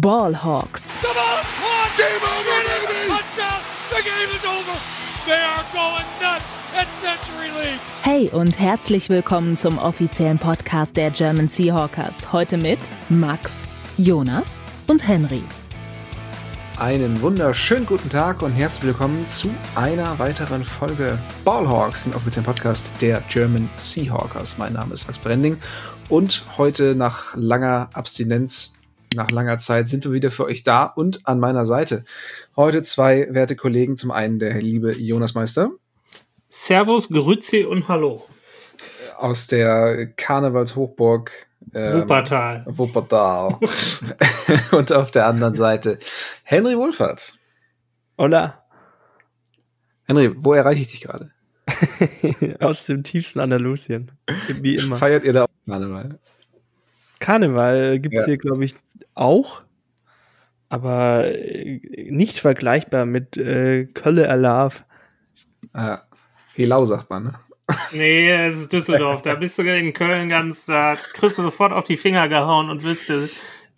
Ballhawks. The ball's caught. Game over, baby. Touchdown. The game is over. They are going nuts at Century League. Hey und herzlich willkommen zum offiziellen Podcast der German Seahawkers. Heute mit Max, Jonas und Henry. Einen wunderschönen guten Tag und herzlich willkommen zu einer weiteren Folge Ballhawks, dem offiziellen Podcast der German Seahawkers. Mein Name ist Max Brending und heute nach langer Abstinenz, nach langer Zeit sind wir wieder für euch da und an meiner Seite. Heute zwei werte Kollegen. Zum einen der liebe Jonas Meister. Servus, Grüezi und Hallo. Aus der Karnevalshochburg ähm, Wuppertal. Wuppertal. und auf der anderen Seite Henry Wohlfahrt. Hola. Henry, wo erreiche ich dich gerade? Aus dem tiefsten Andalusien. Wie immer. Feiert ihr da auch Karneval? Karneval gibt es ja. hier, glaube ich, auch. Aber äh, nicht vergleichbar mit äh, Kölle Alav. Ah, Helau sagt man, ne? Nee, es ist Düsseldorf. Da bist du in Köln ganz, da kriegst du sofort auf die Finger gehauen und wirst der,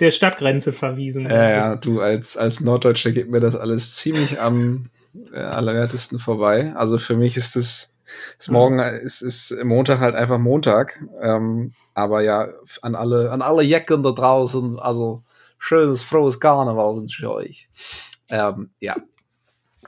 der Stadtgrenze verwiesen. Ja, ja, du als, als Norddeutscher geht mir das alles ziemlich am äh, allerwertesten vorbei. Also für mich ist es, ist morgen, ist, ist Montag halt einfach Montag. Ähm, aber ja, an alle, an alle Jecken da draußen, also schönes, frohes Karneval wünsche ich euch. Ähm, ja,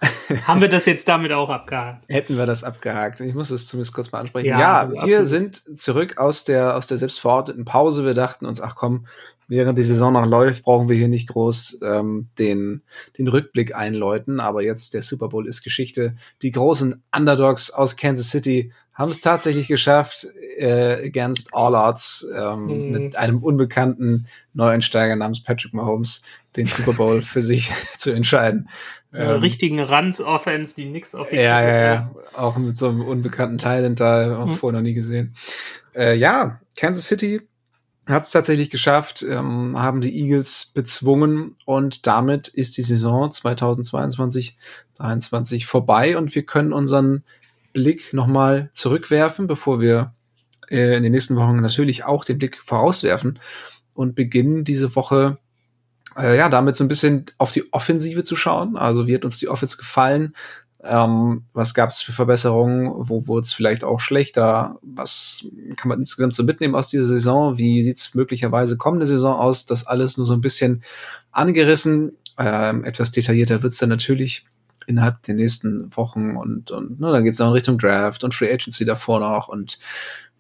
haben wir das jetzt damit auch abgehakt? Hätten wir das abgehakt. Ich muss es zumindest kurz mal ansprechen. Ja, ja wir absolut. sind zurück aus der, aus der selbstverordneten Pause. Wir dachten uns, ach komm, während die Saison noch läuft, brauchen wir hier nicht groß ähm, den, den Rückblick einläuten. Aber jetzt, der Super Bowl ist Geschichte. Die großen Underdogs aus Kansas City haben es tatsächlich geschafft, äh, against all odds, ähm, mhm. mit einem unbekannten Neueinsteiger namens Patrick Mahomes den Super Bowl für sich zu entscheiden. Ähm, richtigen Ranz-Offense, die nix auf die Ja, ja, ja. Auch mit so einem unbekannten Talent da, auch mhm. vorher noch nie gesehen. Äh, ja, Kansas City hat es tatsächlich geschafft, ähm, haben die Eagles bezwungen und damit ist die Saison 2022 2023 vorbei und wir können unseren Blick nochmal zurückwerfen, bevor wir äh, in den nächsten Wochen natürlich auch den Blick vorauswerfen und beginnen diese Woche äh, ja, damit so ein bisschen auf die Offensive zu schauen. Also wie hat uns die Offense gefallen? Ähm, was gab es für Verbesserungen? Wo wurde es vielleicht auch schlechter? Was kann man insgesamt so mitnehmen aus dieser Saison? Wie sieht es möglicherweise kommende Saison aus? Das alles nur so ein bisschen angerissen. Ähm, etwas detaillierter wird's dann natürlich innerhalb der nächsten Wochen und, und ne, dann geht's auch in Richtung Draft und Free Agency davor noch und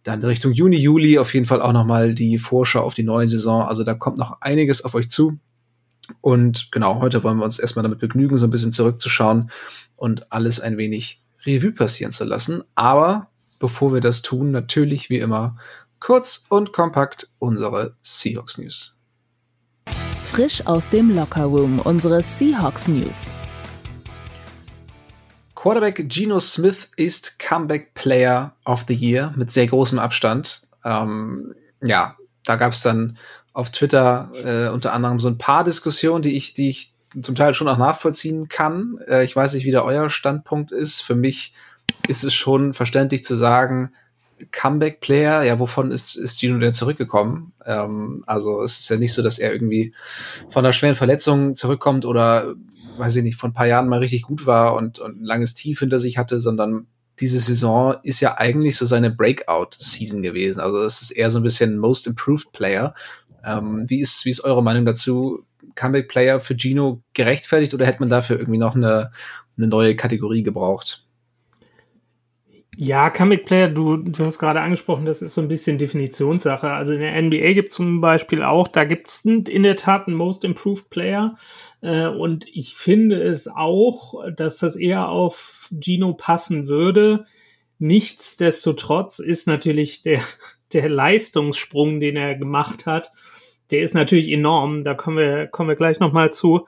dann Richtung Juni, Juli auf jeden Fall auch nochmal die Vorschau auf die neue Saison. Also da kommt noch einiges auf euch zu. Und genau, heute wollen wir uns erstmal damit begnügen, so ein bisschen zurückzuschauen und alles ein wenig Revue passieren zu lassen. Aber bevor wir das tun, natürlich wie immer kurz und kompakt unsere Seahawks News. Frisch aus dem Lockerroom unsere Seahawks News. Quarterback Geno Smith ist Comeback Player of the Year mit sehr großem Abstand. Ähm, ja, da gab es dann auf Twitter äh, unter anderem so ein paar Diskussionen, die ich, die ich zum Teil schon auch nachvollziehen kann. Äh, ich weiß nicht, wie da euer Standpunkt ist. Für mich ist es schon verständlich zu sagen, Comeback-Player, ja, wovon ist, ist Gino denn zurückgekommen? Ähm, also es ist ja nicht so, dass er irgendwie von einer schweren Verletzung zurückkommt oder, weiß ich nicht, vor ein paar Jahren mal richtig gut war und, und ein langes Tief hinter sich hatte, sondern diese Saison ist ja eigentlich so seine Breakout-Season gewesen. Also es ist eher so ein bisschen Most Improved Player. Ähm, wie, ist, wie ist eure Meinung dazu? Comeback-Player für Gino gerechtfertigt oder hätte man dafür irgendwie noch eine, eine neue Kategorie gebraucht? Ja, Comic Player, du, du hast gerade angesprochen, das ist so ein bisschen Definitionssache. Also in der NBA gibt es zum Beispiel auch, da gibt es in der Tat einen Most Improved Player. Äh, und ich finde es auch, dass das eher auf Gino passen würde. Nichtsdestotrotz ist natürlich der, der Leistungssprung, den er gemacht hat, der ist natürlich enorm. Da kommen wir, kommen wir gleich nochmal zu.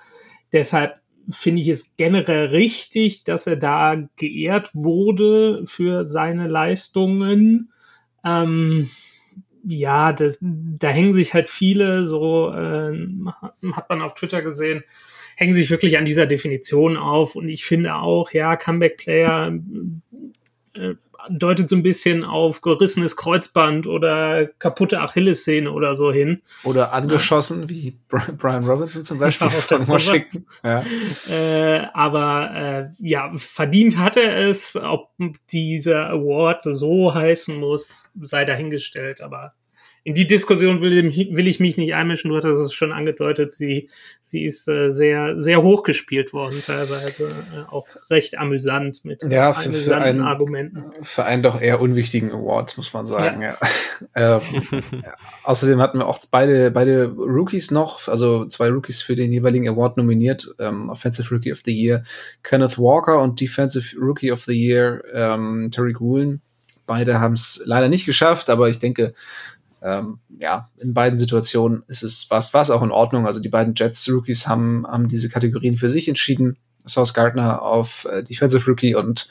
Deshalb finde ich es generell richtig, dass er da geehrt wurde für seine Leistungen. Ähm, ja, das, da hängen sich halt viele, so äh, hat man auf Twitter gesehen, hängen sich wirklich an dieser Definition auf. Und ich finde auch, ja, Comeback-Player, äh, deutet so ein bisschen auf gerissenes Kreuzband oder kaputte Achillessehne oder so hin. Oder angeschossen, ja. wie Brian Robinson zum Beispiel von Washington. Ja. Äh, aber äh, ja, verdient hat er es. Ob dieser Award so heißen muss, sei dahingestellt. Aber in die Diskussion will, will, ich mich nicht einmischen. Du hattest es schon angedeutet. Sie, sie ist äh, sehr, sehr hoch gespielt worden, teilweise äh, auch recht amüsant mit ja, für, amüsanten für einen, Argumenten. Für einen doch eher unwichtigen Award, muss man sagen. Ja. ja. ähm, ja. Außerdem hatten wir auch beide, beide Rookies noch, also zwei Rookies für den jeweiligen Award nominiert. Ähm, Offensive Rookie of the Year Kenneth Walker und Defensive Rookie of the Year ähm, Terry Woolen. Beide haben es leider nicht geschafft, aber ich denke, ähm, ja, in beiden Situationen ist es was, was auch in Ordnung. Also die beiden Jets-Rookies haben, haben diese Kategorien für sich entschieden. Sauce Gardner auf äh, Defensive Rookie und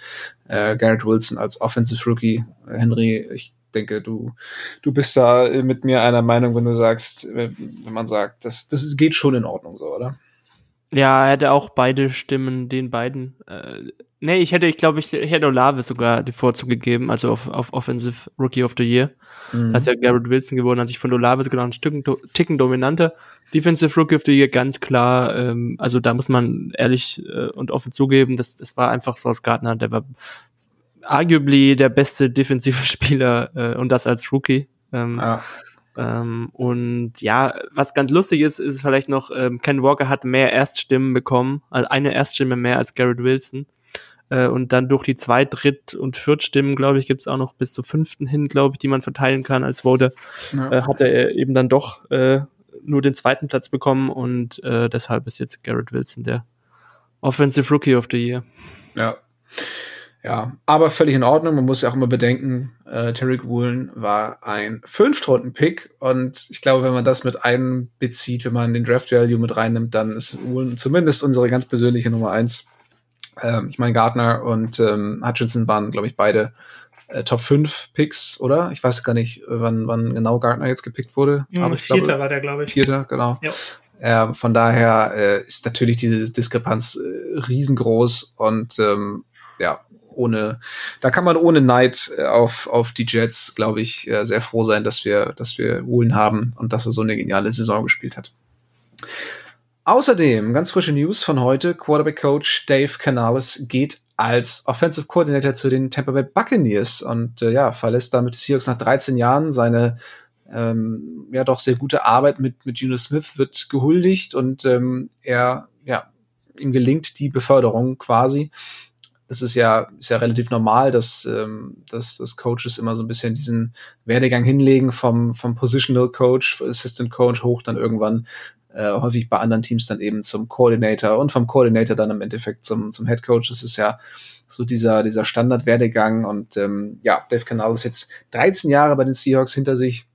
äh, Garrett Wilson als Offensive Rookie. Äh, Henry, ich denke, du, du bist da mit mir einer Meinung, wenn du sagst, wenn man sagt, das, das geht schon in Ordnung so, oder? Ja, er hätte auch beide Stimmen den beiden äh, Nee, ich hätte, ich glaube, ich hätte Olave sogar die Vorzug gegeben, also auf, auf Offensive Rookie of the Year. Mhm. Da ist ja Garrett Wilson geworden, hat sich von Olave sogar noch ein Stück, Ticken dominanter. Defensive Rookie of the Year, ganz klar, ähm, also da muss man ehrlich äh, und offen zugeben, das, das war einfach Sauce Gardner, der war arguably der beste defensive Spieler äh, und das als Rookie. Ähm, ja. Ähm, und ja, was ganz lustig ist, ist vielleicht noch, ähm, Ken Walker hat mehr Erststimmen bekommen, also eine Erststimme mehr als Garrett Wilson. Äh, und dann durch die Zweit-, Dritt- und Viertstimmen, glaube ich, gibt es auch noch bis zur fünften hin, glaube ich, die man verteilen kann als Vote. Ja. Äh, hat er eben dann doch äh, nur den zweiten Platz bekommen und äh, deshalb ist jetzt Garrett Wilson der Offensive Rookie of the Year. Ja. Ja, aber völlig in Ordnung. Man muss ja auch immer bedenken, äh, Tarek Woolen war ein Fünftrunden-Pick und ich glaube, wenn man das mit einbezieht, wenn man den Draft-Value mit reinnimmt, dann ist Woolen zumindest unsere ganz persönliche Nummer eins. Ähm, ich meine, Gardner und ähm, Hutchinson waren, glaube ich, beide äh, Top 5 Picks, oder? Ich weiß gar nicht, wann, wann genau Gardner jetzt gepickt wurde. Mhm, aber ich Vierter glaube, war der, glaube ich. Vierter, genau. Ja. Ähm, von daher äh, ist natürlich diese Diskrepanz äh, riesengroß und ähm, ja, ohne, da kann man ohne Neid äh, auf, auf die Jets, glaube ich, äh, sehr froh sein, dass wir, dass wir Woolen haben und dass er so eine geniale Saison gespielt hat. Außerdem, ganz frische News von heute, Quarterback Coach Dave Canales geht als Offensive Coordinator zu den Tampa Bay Buccaneers und äh, ja, verlässt damit Seahawks nach 13 Jahren. Seine ähm, ja doch sehr gute Arbeit mit, mit Geno Smith wird gehuldigt und ähm, er, ja, ihm gelingt die Beförderung quasi. Das ist ja, ist ja relativ normal, dass, ähm, dass, dass Coaches immer so ein bisschen diesen Werdegang hinlegen vom, vom Positional Coach, Assistant Coach hoch dann irgendwann äh, häufig bei anderen Teams dann eben zum Coordinator und vom Coordinator dann im Endeffekt zum, zum Head Coach. Das ist ja so dieser, dieser Standardwerdegang und ähm, ja, Dave Canal ist jetzt 13 Jahre bei den Seahawks hinter sich.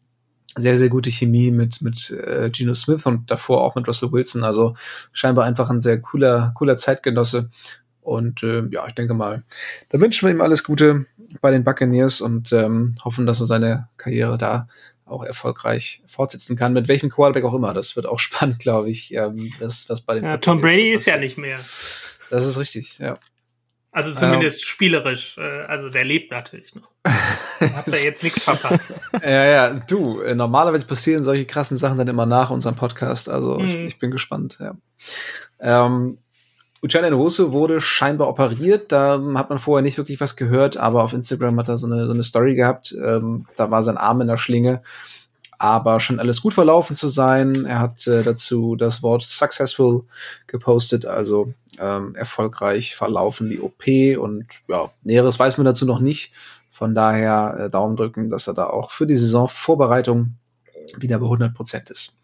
Sehr, sehr gute Chemie mit, mit äh, Geno Smith und davor auch mit Russell Wilson. Also scheinbar einfach ein sehr cooler, cooler Zeitgenosse. Und äh, ja, ich denke mal, da wünschen wir ihm alles Gute bei den Buccaneers und ähm, hoffen, dass er seine Karriere da auch erfolgreich fortsetzen kann, mit welchem Quarterback auch immer. Das wird auch spannend, glaube ich, ähm, was, was bei den ja, Tom Brady ist, ist ja nicht mehr. Das ist richtig, ja. Also zumindest ähm, spielerisch. Äh, also der lebt natürlich noch. Hat er jetzt nichts verpasst. ja, ja, du, äh, normalerweise passieren solche krassen Sachen dann immer nach unserem Podcast. Also mhm. ich, ich, bin gespannt, ja. Ähm, Uchenna Nwosu wurde scheinbar operiert. Da hat man vorher nicht wirklich was gehört, aber auf Instagram hat er so eine, so eine Story gehabt. Ähm, da war sein Arm in der Schlinge. Aber schon alles gut verlaufen zu sein. Er hat äh, dazu das Wort successful gepostet, also ähm, erfolgreich verlaufen die OP und ja, Näheres weiß man dazu noch nicht. Von daher äh, Daumen drücken, dass er da auch für die Saisonvorbereitung wieder bei 100 Prozent ist.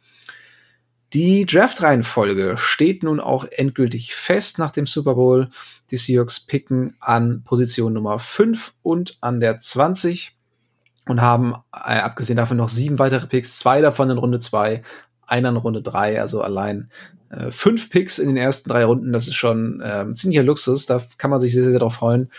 Die Draft-Reihenfolge steht nun auch endgültig fest nach dem Super Bowl. Die Seahawks picken an Position Nummer 5 und an der 20 und haben äh, abgesehen davon noch sieben weitere Picks, zwei davon in Runde 2, einer in Runde 3, also allein äh, fünf Picks in den ersten drei Runden. Das ist schon äh, ziemlicher Luxus, da kann man sich sehr, sehr darauf freuen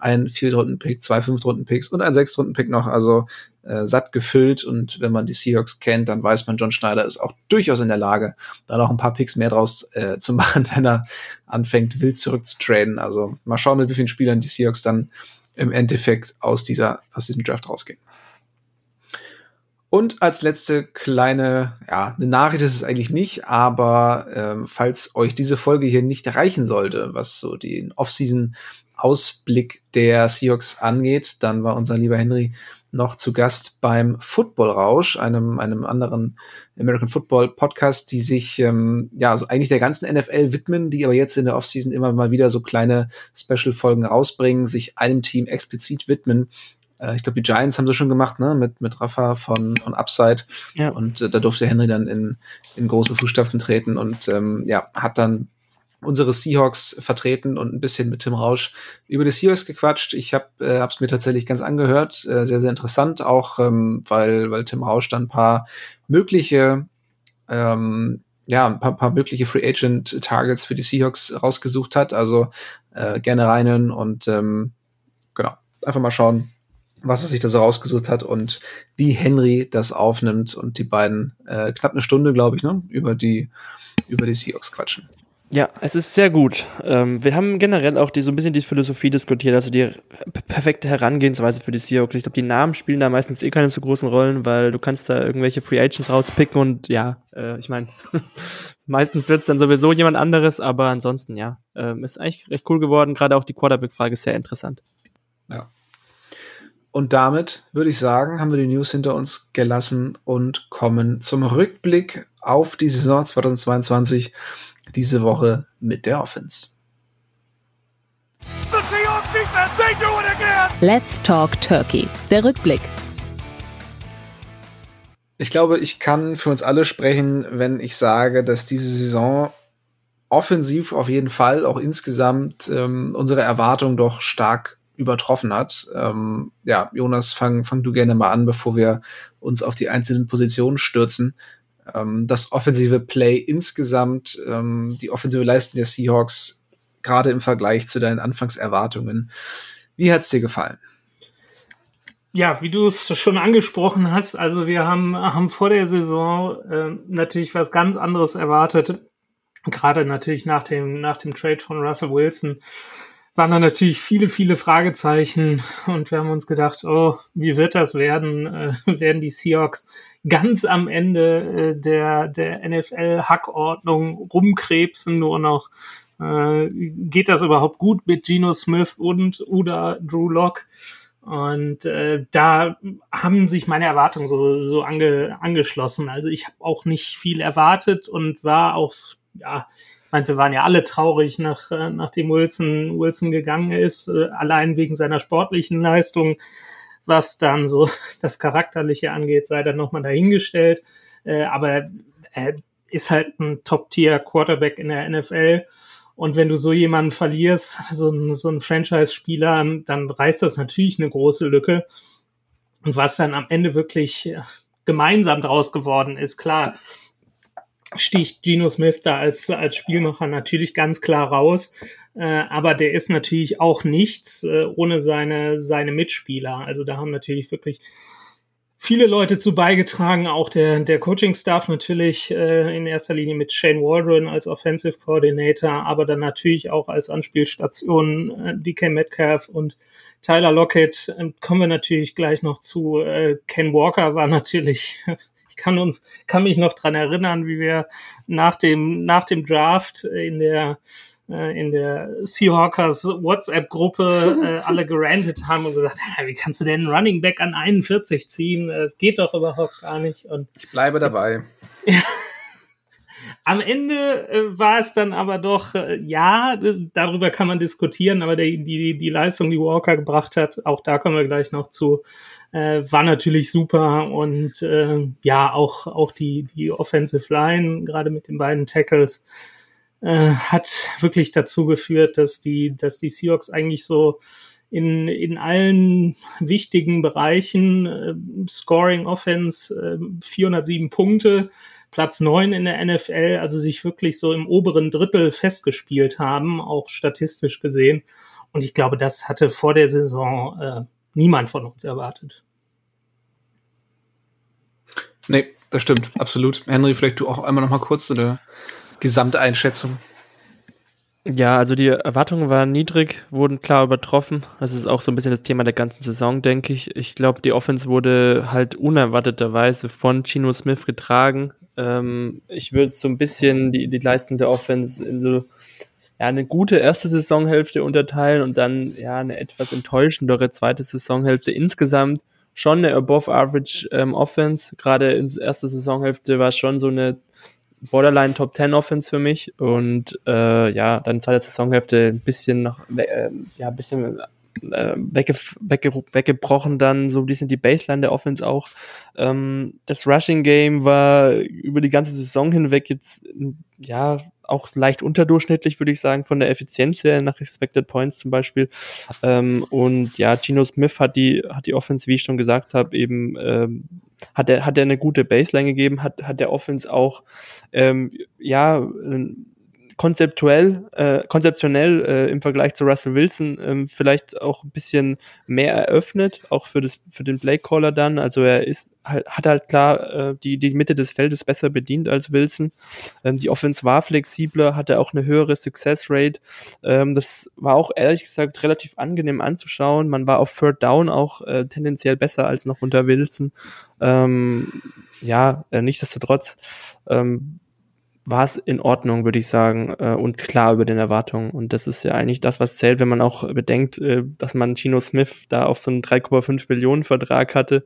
ein Viertrunden-Pick, zwei Fünftrunden-Picks und ein Sechstrunden-Pick noch, also äh, satt gefüllt. Und wenn man die Seahawks kennt, dann weiß man, John Schneider ist auch durchaus in der Lage, da noch ein paar Picks mehr draus äh, zu machen, wenn er anfängt, wild zurückzutraden. Also mal schauen, mit wie vielen Spielern die Seahawks dann im Endeffekt aus dieser, aus diesem Draft rausgehen. Und als letzte kleine, ja, eine Nachricht ist es eigentlich nicht, aber ähm, falls euch diese Folge hier nicht erreichen sollte, was so den Off-Season-Ausblick der Seahawks angeht, dann war unser lieber Henry noch zu Gast beim Football Rausch, einem, einem anderen American Football Podcast, die sich ähm, ja also eigentlich der ganzen NFL widmen, die aber jetzt in der Offseason immer mal wieder so kleine Special-Folgen rausbringen, sich einem Team explizit widmen. Äh, ich glaube, die Giants haben sie schon gemacht, ne, mit, mit Rafa von, von Upside. Ja. Und äh, da durfte Henry dann in, in große Fußstapfen treten und ähm, ja, hat dann unsere Seahawks vertreten und ein bisschen mit Tim Rausch über die Seahawks gequatscht. Ich habe äh, es mir tatsächlich ganz angehört, äh, sehr sehr interessant, auch ähm, weil weil Tim Rausch dann ein paar mögliche ähm, ja ein paar, paar mögliche Free Agent Targets für die Seahawks rausgesucht hat. Also äh, gerne reinen und ähm, genau einfach mal schauen, was er sich da so rausgesucht hat und wie Henry das aufnimmt und die beiden äh, knapp eine Stunde, glaube ich, ne, über die über die Seahawks quatschen. Ja, es ist sehr gut. Ähm, wir haben generell auch die, so ein bisschen die Philosophie diskutiert, also die perfekte Herangehensweise für die Seahawks. Ich glaube, die Namen spielen da meistens eh keine so großen Rollen, weil du kannst da irgendwelche Free Agents rauspicken und ja, äh, ich meine, meistens wird es dann sowieso jemand anderes, aber ansonsten ja, ähm, ist eigentlich recht cool geworden. Gerade auch die Quarterback-Frage ist sehr interessant. Ja. Und damit würde ich sagen, haben wir die News hinter uns gelassen und kommen zum Rückblick auf die Saison 2022 diese Woche mit der Offense. Let's Talk Turkey. Der Rückblick. Ich glaube, ich kann für uns alle sprechen, wenn ich sage, dass diese Saison offensiv auf jeden Fall auch insgesamt ähm, unsere Erwartungen doch stark übertroffen hat. Ähm, ja, Jonas, fang, fang du gerne mal an, bevor wir uns auf die einzelnen Positionen stürzen ähm, das offensive Play insgesamt, ähm, die offensive Leistung der Seahawks, gerade im Vergleich zu deinen Anfangserwartungen. Wie hat's dir gefallen? Ja, wie du es schon angesprochen hast, also wir haben, haben vor der Saison äh, natürlich was ganz anderes erwartet. Gerade natürlich nach dem, nach dem Trade von Russell Wilson waren da natürlich viele, viele Fragezeichen und wir haben uns gedacht, oh, wie wird das werden? Äh, werden die Seahawks ganz am Ende äh, der, der NFL-Hackordnung rumkrebsen nur noch? Äh, geht das überhaupt gut mit Geno Smith und oder Drew Locke? Und äh, da haben sich meine Erwartungen so, so ange, angeschlossen. Also ich habe auch nicht viel erwartet und war auch, ja, meine, wir waren ja alle traurig, nach, äh, nachdem Wilson, Wilson gegangen ist, äh, allein wegen seiner sportlichen Leistung. Was dann so das Charakterliche angeht, sei dann nochmal dahingestellt. Äh, aber er ist halt ein Top-Tier-Quarterback in der NFL. Und wenn du so jemanden verlierst, so ein, so ein Franchise-Spieler, dann reißt das natürlich eine große Lücke. Und was dann am Ende wirklich gemeinsam draus geworden ist, klar, sticht Geno Smith da als, als Spielmacher natürlich ganz klar raus. Äh, aber der ist natürlich auch nichts äh, ohne seine, seine Mitspieler. Also da haben natürlich wirklich viele Leute zu beigetragen, auch der, der Coaching-Staff natürlich äh, in erster Linie mit Shane Waldron als Offensive Coordinator, aber dann natürlich auch als Anspielstation äh, DK Metcalf und Tyler Lockett. Äh, kommen wir natürlich gleich noch zu. Äh, Ken Walker war natürlich kann uns, kann mich noch dran erinnern, wie wir nach dem, nach dem Draft in der, äh, in der Seahawkers WhatsApp-Gruppe äh, alle gerantet haben und gesagt, wie kannst du denn einen Running Back an 41 ziehen? Es geht doch überhaupt gar nicht. Und ich bleibe dabei. Jetzt, ja. Am Ende äh, war es dann aber doch, äh, ja, das, darüber kann man diskutieren, aber der, die, die Leistung, die Walker gebracht hat, auch da kommen wir gleich noch zu, äh, war natürlich super und äh, ja, auch, auch die, die Offensive Line, gerade mit den beiden Tackles, äh, hat wirklich dazu geführt, dass die, dass die Seahawks eigentlich so in, in allen wichtigen Bereichen, äh, Scoring Offense, äh, 407 Punkte, Platz neun in der NFL, also sich wirklich so im oberen Drittel festgespielt haben, auch statistisch gesehen. Und ich glaube, das hatte vor der Saison äh, niemand von uns erwartet. Nee, das stimmt, absolut. Henry, vielleicht du auch einmal noch mal kurz zu der Gesamteinschätzung. Ja, also die Erwartungen waren niedrig, wurden klar übertroffen. Das ist auch so ein bisschen das Thema der ganzen Saison, denke ich. Ich glaube, die Offense wurde halt unerwarteterweise von Chino Smith getragen. Ähm, ich würde so ein bisschen die, die Leistung der Offense in so ja, eine gute erste Saisonhälfte unterteilen und dann ja eine etwas enttäuschendere zweite Saisonhälfte insgesamt. Schon eine Above-Average ähm, Offense. Gerade in der ersten Saisonhälfte war es schon so eine Borderline Top 10 Offense für mich und äh, ja, dann zweite Saisonhälfte ein bisschen noch, äh, ja, ein bisschen äh, wegge wegge weggebrochen dann, so ein bisschen die Baseline der Offense auch. Ähm, das Rushing Game war über die ganze Saison hinweg jetzt, ja, auch leicht unterdurchschnittlich, würde ich sagen, von der Effizienz her, nach Expected Points zum Beispiel. Ähm, und ja, Gino Smith hat die, hat die Offense, wie ich schon gesagt habe, eben ähm, hat er, hat er eine gute Baseline gegeben, hat, hat der Offense auch ähm, ja konzeptuell, äh, konzeptionell äh, im Vergleich zu Russell Wilson ähm, vielleicht auch ein bisschen mehr eröffnet, auch für das für den Playcaller dann. Also er ist halt, hat halt klar äh, die, die Mitte des Feldes besser bedient als Wilson. Ähm, die Offense war flexibler, hatte auch eine höhere Success Rate. Ähm, das war auch ehrlich gesagt relativ angenehm anzuschauen. Man war auf Third Down auch äh, tendenziell besser als noch unter Wilson. Ähm, ja, äh, nichtsdestotrotz ähm, war es in Ordnung, würde ich sagen, äh, und klar über den Erwartungen. Und das ist ja eigentlich das, was zählt, wenn man auch bedenkt, äh, dass man Gino Smith da auf so einen 3,5 Millionen Vertrag hatte.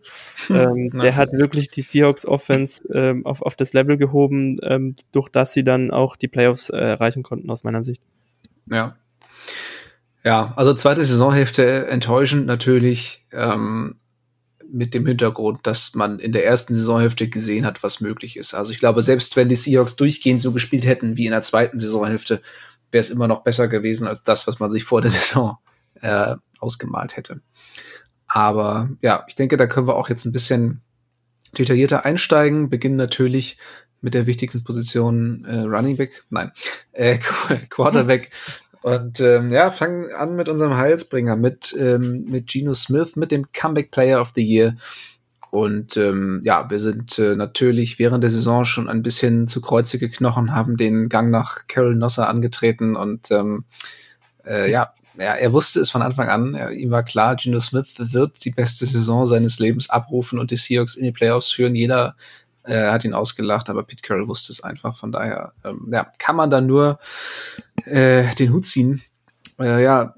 Hm, ähm, der hat wirklich die Seahawks Offense ähm, auf, auf das Level gehoben, ähm, durch das sie dann auch die Playoffs äh, erreichen konnten, aus meiner Sicht. Ja. Ja, also zweite Saisonhälfte enttäuschend natürlich. Ähm, mit dem Hintergrund, dass man in der ersten Saisonhälfte gesehen hat, was möglich ist. Also ich glaube, selbst wenn die Seahawks durchgehend so gespielt hätten wie in der zweiten Saisonhälfte, wäre es immer noch besser gewesen als das, was man sich vor der Saison äh, ausgemalt hätte. Aber ja, ich denke, da können wir auch jetzt ein bisschen detaillierter einsteigen. Beginnen natürlich mit der wichtigsten Position äh, Running Back, nein, äh, Quarterback. Und ähm, ja, fangen an mit unserem Heilsbringer, mit, ähm, mit Geno Smith, mit dem Comeback Player of the Year. Und ähm, ja, wir sind äh, natürlich während der Saison schon ein bisschen zu Kreuze geknochen, haben den Gang nach Carol Nosser angetreten und ähm, äh, ja, ja, er wusste es von Anfang an. Er, ihm war klar, Geno Smith wird die beste Saison seines Lebens abrufen und die Seahawks in die Playoffs führen. Jeder äh, hat ihn ausgelacht, aber Pete Carroll wusste es einfach. Von daher, ähm, ja, kann man da nur äh, den Hut ziehen. Äh, ja,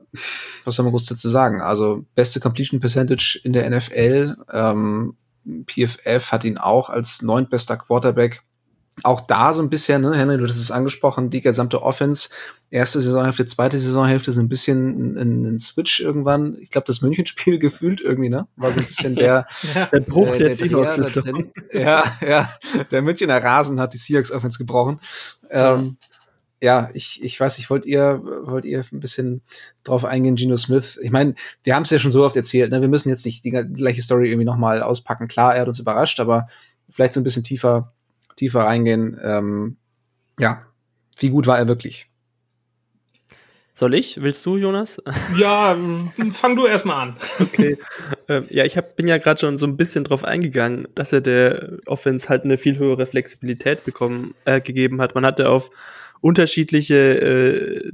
was soll man groß dazu sagen? Also, beste Completion Percentage in der NFL. Ähm, PFF hat ihn auch als neuntbester Quarterback auch da so ein bisschen, ne, Henry, du hast es angesprochen, die gesamte Offense, erste Saisonhälfte, zweite Saisonhälfte, so ein bisschen ein, ein Switch irgendwann. Ich glaube, das Münchenspiel gefühlt irgendwie, ne? War so ein bisschen der, ja, der Bruch äh, der, Seahawks. Ja, ja, der Münchner Rasen hat die Seahawks Offense gebrochen. Ähm, ja, ich, ich weiß nicht, wollt ihr, wollt ihr ein bisschen drauf eingehen, Geno Smith? Ich meine, wir haben es ja schon so oft erzählt, ne? Wir müssen jetzt nicht die gleiche Story irgendwie nochmal auspacken. Klar, er hat uns überrascht, aber vielleicht so ein bisschen tiefer tiefer reingehen. Ähm, ja, wie gut war er wirklich? Soll ich? Willst du, Jonas? Ja, fang du erstmal an. Okay. Ähm, ja, ich hab, bin ja gerade schon so ein bisschen drauf eingegangen, dass er der Offense halt eine viel höhere Flexibilität bekommen, äh, gegeben hat. Man hatte auf unterschiedliche, äh,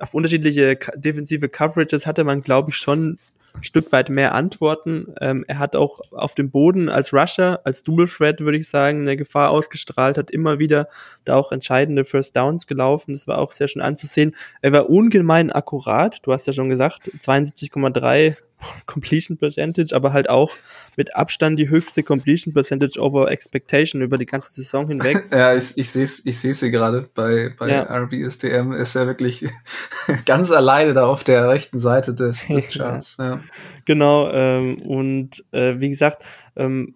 auf unterschiedliche defensive Coverages hatte man, glaube ich, schon Stück weit mehr Antworten. Ähm, er hat auch auf dem Boden als Rusher, als Dual Threat, würde ich sagen, eine Gefahr ausgestrahlt, hat immer wieder da auch entscheidende First Downs gelaufen. Das war auch sehr schön anzusehen. Er war ungemein akkurat. Du hast ja schon gesagt, 72,3 Completion Percentage, aber halt auch mit Abstand die höchste Completion Percentage over Expectation über die ganze Saison hinweg. ja, ich, ich sehe ich seh sie gerade bei, bei ja. RBSDM, ist er wirklich ganz alleine da auf der rechten Seite des, des Charts. Ja. Genau, ähm, und äh, wie gesagt, ähm,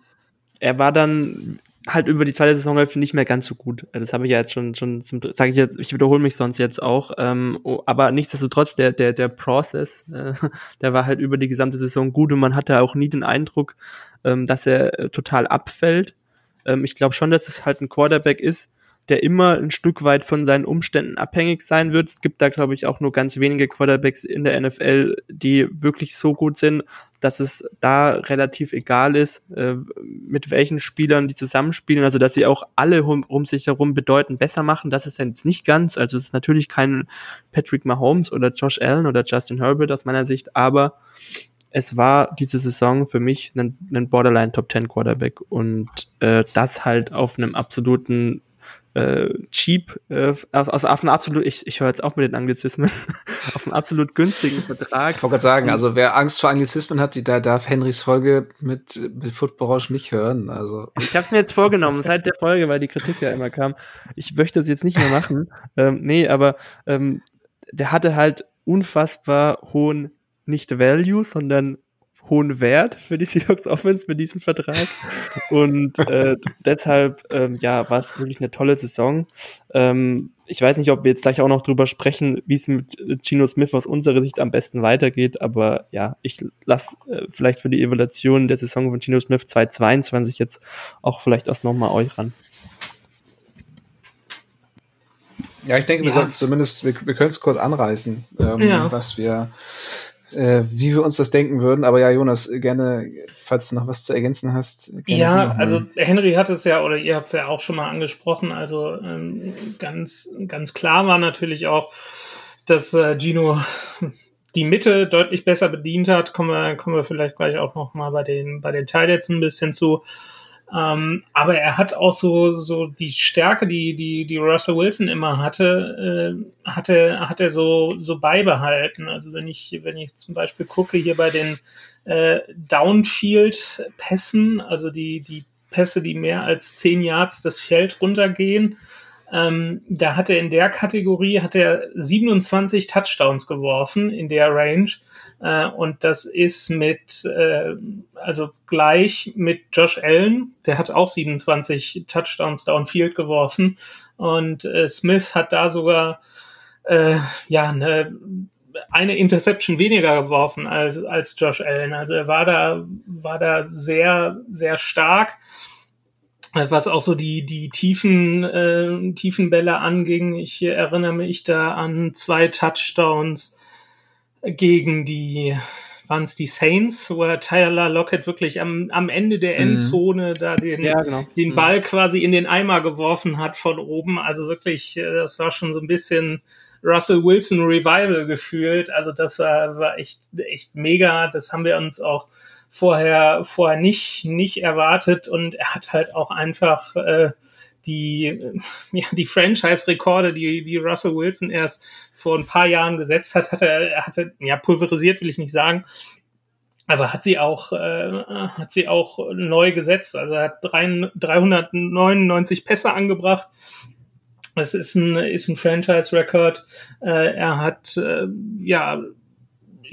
er war dann halt über die zweite Saisonhälfte nicht mehr ganz so gut. Das habe ich ja jetzt schon schon zum sage ich jetzt, ich wiederhole mich sonst jetzt auch, ähm, oh, aber nichtsdestotrotz der der der Process, äh, der war halt über die gesamte Saison gut und man hatte auch nie den Eindruck, ähm, dass er äh, total abfällt. Ähm, ich glaube schon, dass es halt ein Quarterback ist, der immer ein Stück weit von seinen Umständen abhängig sein wird. Es gibt da, glaube ich, auch nur ganz wenige Quarterbacks in der NFL, die wirklich so gut sind, dass es da relativ egal ist, äh, mit welchen Spielern die zusammenspielen. Also, dass sie auch alle um, sich herum bedeuten besser machen. Das ist jetzt nicht ganz. Also, es ist natürlich kein Patrick Mahomes oder Josh Allen oder Justin Herbert aus meiner Sicht, aber es war diese Saison für mich ein, Borderline Top 10 Quarterback und äh, das halt auf einem absoluten äh, cheap, äh, also auf einen absolut, ich, ich höre jetzt auch mit den Anglizismen, auf einen absolut günstigen Vertrag. Ich wollte gerade sagen, also wer Angst vor Anglizismen hat, die, da darf Henrys Folge mit, mit Football nicht hören. Also. Ich habe es mir jetzt vorgenommen, seit der Folge, weil die Kritik ja immer kam. Ich möchte das jetzt nicht mehr machen. ähm, nee, aber ähm, der hatte halt unfassbar hohen nicht Value, sondern hohen Wert für die Seahawks Offense mit diesem Vertrag. Und äh, deshalb, ähm, ja, war es wirklich eine tolle Saison. Ähm, ich weiß nicht, ob wir jetzt gleich auch noch drüber sprechen, wie es mit Gino Smith aus unserer Sicht am besten weitergeht, aber ja, ich lasse äh, vielleicht für die Evaluation der Saison von Gino Smith 2022 jetzt auch vielleicht erst nochmal euch ran. Ja, ich denke, ja. wir sollten zumindest, wir, wir können es kurz anreißen, ähm, ja. was wir äh, wie wir uns das denken würden. Aber ja, Jonas, gerne, falls du noch was zu ergänzen hast. Ja, also Henry hat es ja, oder ihr habt es ja auch schon mal angesprochen. Also ähm, ganz, ganz klar war natürlich auch, dass äh, Gino die Mitte deutlich besser bedient hat. Kommen wir, kommen wir vielleicht gleich auch noch mal bei den, bei den Teilets ein bisschen zu. Ähm, aber er hat auch so, so die Stärke, die, die, die Russell Wilson immer hatte, äh, hatte, hat er so, so beibehalten. Also wenn ich, wenn ich zum Beispiel gucke hier bei den äh, Downfield-Pässen, also die, die Pässe, die mehr als zehn Yards das Feld runtergehen, ähm, da hat er in der Kategorie hat er 27 Touchdowns geworfen in der Range. Äh, und das ist mit, äh, also gleich mit Josh Allen, der hat auch 27 Touchdowns downfield geworfen. Und äh, Smith hat da sogar äh, ja eine, eine Interception weniger geworfen als, als Josh Allen. Also er war da, war da sehr, sehr stark was auch so die die tiefen äh, tiefen Bälle anging. Ich erinnere mich da an zwei Touchdowns gegen die waren es die Saints, wo er Tyler Lockett wirklich am, am Ende der mhm. Endzone mhm. da den, ja, genau. den mhm. Ball quasi in den Eimer geworfen hat von oben. Also wirklich, äh, das war schon so ein bisschen Russell Wilson Revival gefühlt. Also das war, war echt, echt mega. Das haben wir uns auch vorher, vorher nicht, nicht erwartet und er hat halt auch einfach äh, die, ja, die Franchise-Rekorde, die, die Russell Wilson erst vor ein paar Jahren gesetzt hat, hat er, er hatte, ja, pulverisiert will ich nicht sagen, aber hat sie auch, äh, hat sie auch neu gesetzt. Also er hat drei, 399 Pässe angebracht. Das ist ein, ist ein Franchise-Record. Äh, er hat, äh, ja,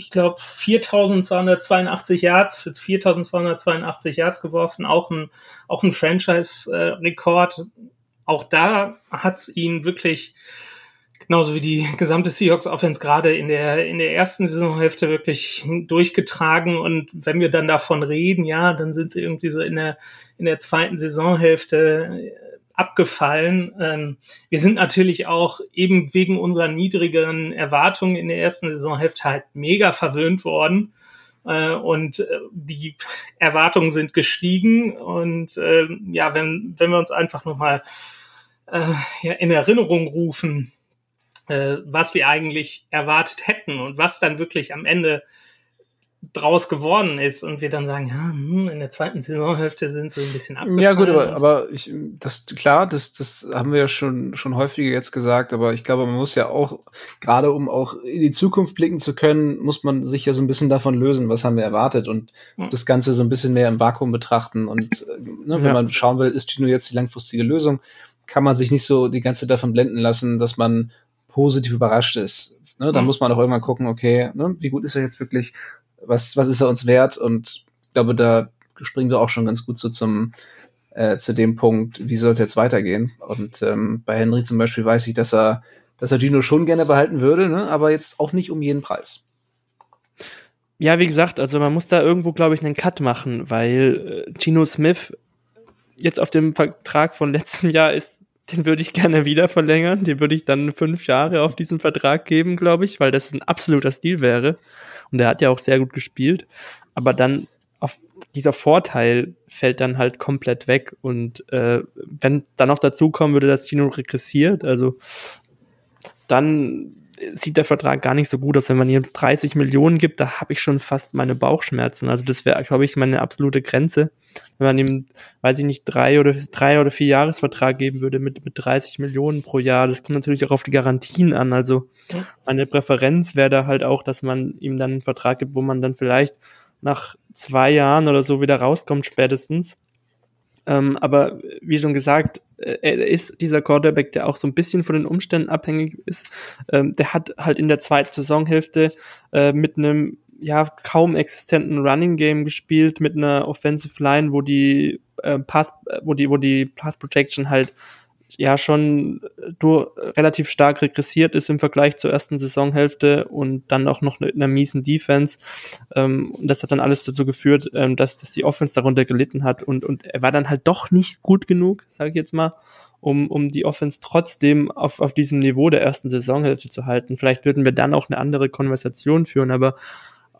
ich glaube, 4282 Yards für 4282 Yards geworfen, auch ein, auch ein Franchise-Rekord. Auch da hat's ihn wirklich, genauso wie die gesamte Seahawks Offense gerade in der, in der ersten Saisonhälfte wirklich durchgetragen. Und wenn wir dann davon reden, ja, dann sind sie irgendwie so in der, in der zweiten Saisonhälfte abgefallen. Ähm, wir sind natürlich auch eben wegen unserer niedrigen Erwartungen in der ersten Saisonhälfte halt mega verwöhnt worden. Äh, und äh, die Erwartungen sind gestiegen. Und äh, ja, wenn, wenn wir uns einfach nochmal äh, ja, in Erinnerung rufen, äh, was wir eigentlich erwartet hätten und was dann wirklich am Ende draus geworden ist und wir dann sagen, ja, hm, in der zweiten Saisonhälfte sind sie ein bisschen abgefallen. Ja gut, aber, aber ich, das klar, das, das haben wir ja schon schon häufiger jetzt gesagt, aber ich glaube, man muss ja auch gerade um auch in die Zukunft blicken zu können, muss man sich ja so ein bisschen davon lösen, was haben wir erwartet und ja. das Ganze so ein bisschen mehr im Vakuum betrachten und äh, ne, wenn ja. man schauen will, ist Gino jetzt die langfristige Lösung, kann man sich nicht so die ganze Zeit davon blenden lassen, dass man positiv überrascht ist. Ne, dann mhm. muss man auch irgendwann gucken, okay, ne, wie gut ist er jetzt wirklich? Was, was ist er uns wert? Und ich glaube, da springen wir auch schon ganz gut so zum, äh, zu dem Punkt, wie soll es jetzt weitergehen? Und ähm, bei Henry zum Beispiel weiß ich, dass er, dass er Gino schon gerne behalten würde, ne? aber jetzt auch nicht um jeden Preis. Ja, wie gesagt, also man muss da irgendwo, glaube ich, einen Cut machen, weil äh, Gino Smith jetzt auf dem Vertrag von letztem Jahr ist den würde ich gerne wieder verlängern. Den würde ich dann fünf Jahre auf diesen Vertrag geben, glaube ich, weil das ein absoluter Stil wäre. Und er hat ja auch sehr gut gespielt. Aber dann auf dieser Vorteil fällt dann halt komplett weg. Und äh, wenn dann noch dazu kommen würde, dass Gino regressiert, also dann sieht der Vertrag gar nicht so gut aus. Wenn man ihm 30 Millionen gibt, da habe ich schon fast meine Bauchschmerzen. Also das wäre, glaube ich, meine absolute Grenze. Wenn man ihm, weiß ich nicht, drei oder drei oder vier Jahresvertrag geben würde mit, mit 30 Millionen pro Jahr. Das kommt natürlich auch auf die Garantien an. Also meine Präferenz wäre da halt auch, dass man ihm dann einen Vertrag gibt, wo man dann vielleicht nach zwei Jahren oder so wieder rauskommt spätestens. Ähm, aber wie schon gesagt, äh, er ist dieser Quarterback, der auch so ein bisschen von den Umständen abhängig ist. Ähm, der hat halt in der zweiten Saisonhälfte äh, mit einem ja kaum existenten Running Game gespielt, mit einer Offensive Line, wo die äh, Pass, wo die, wo die Pass Protection halt ja schon durch, relativ stark regressiert ist im Vergleich zur ersten Saisonhälfte und dann auch noch in einer miesen Defense. Ähm, und das hat dann alles dazu geführt, ähm, dass, dass die Offense darunter gelitten hat und, und er war dann halt doch nicht gut genug, sage ich jetzt mal, um, um die Offense trotzdem auf, auf diesem Niveau der ersten Saisonhälfte zu halten. Vielleicht würden wir dann auch eine andere Konversation führen, aber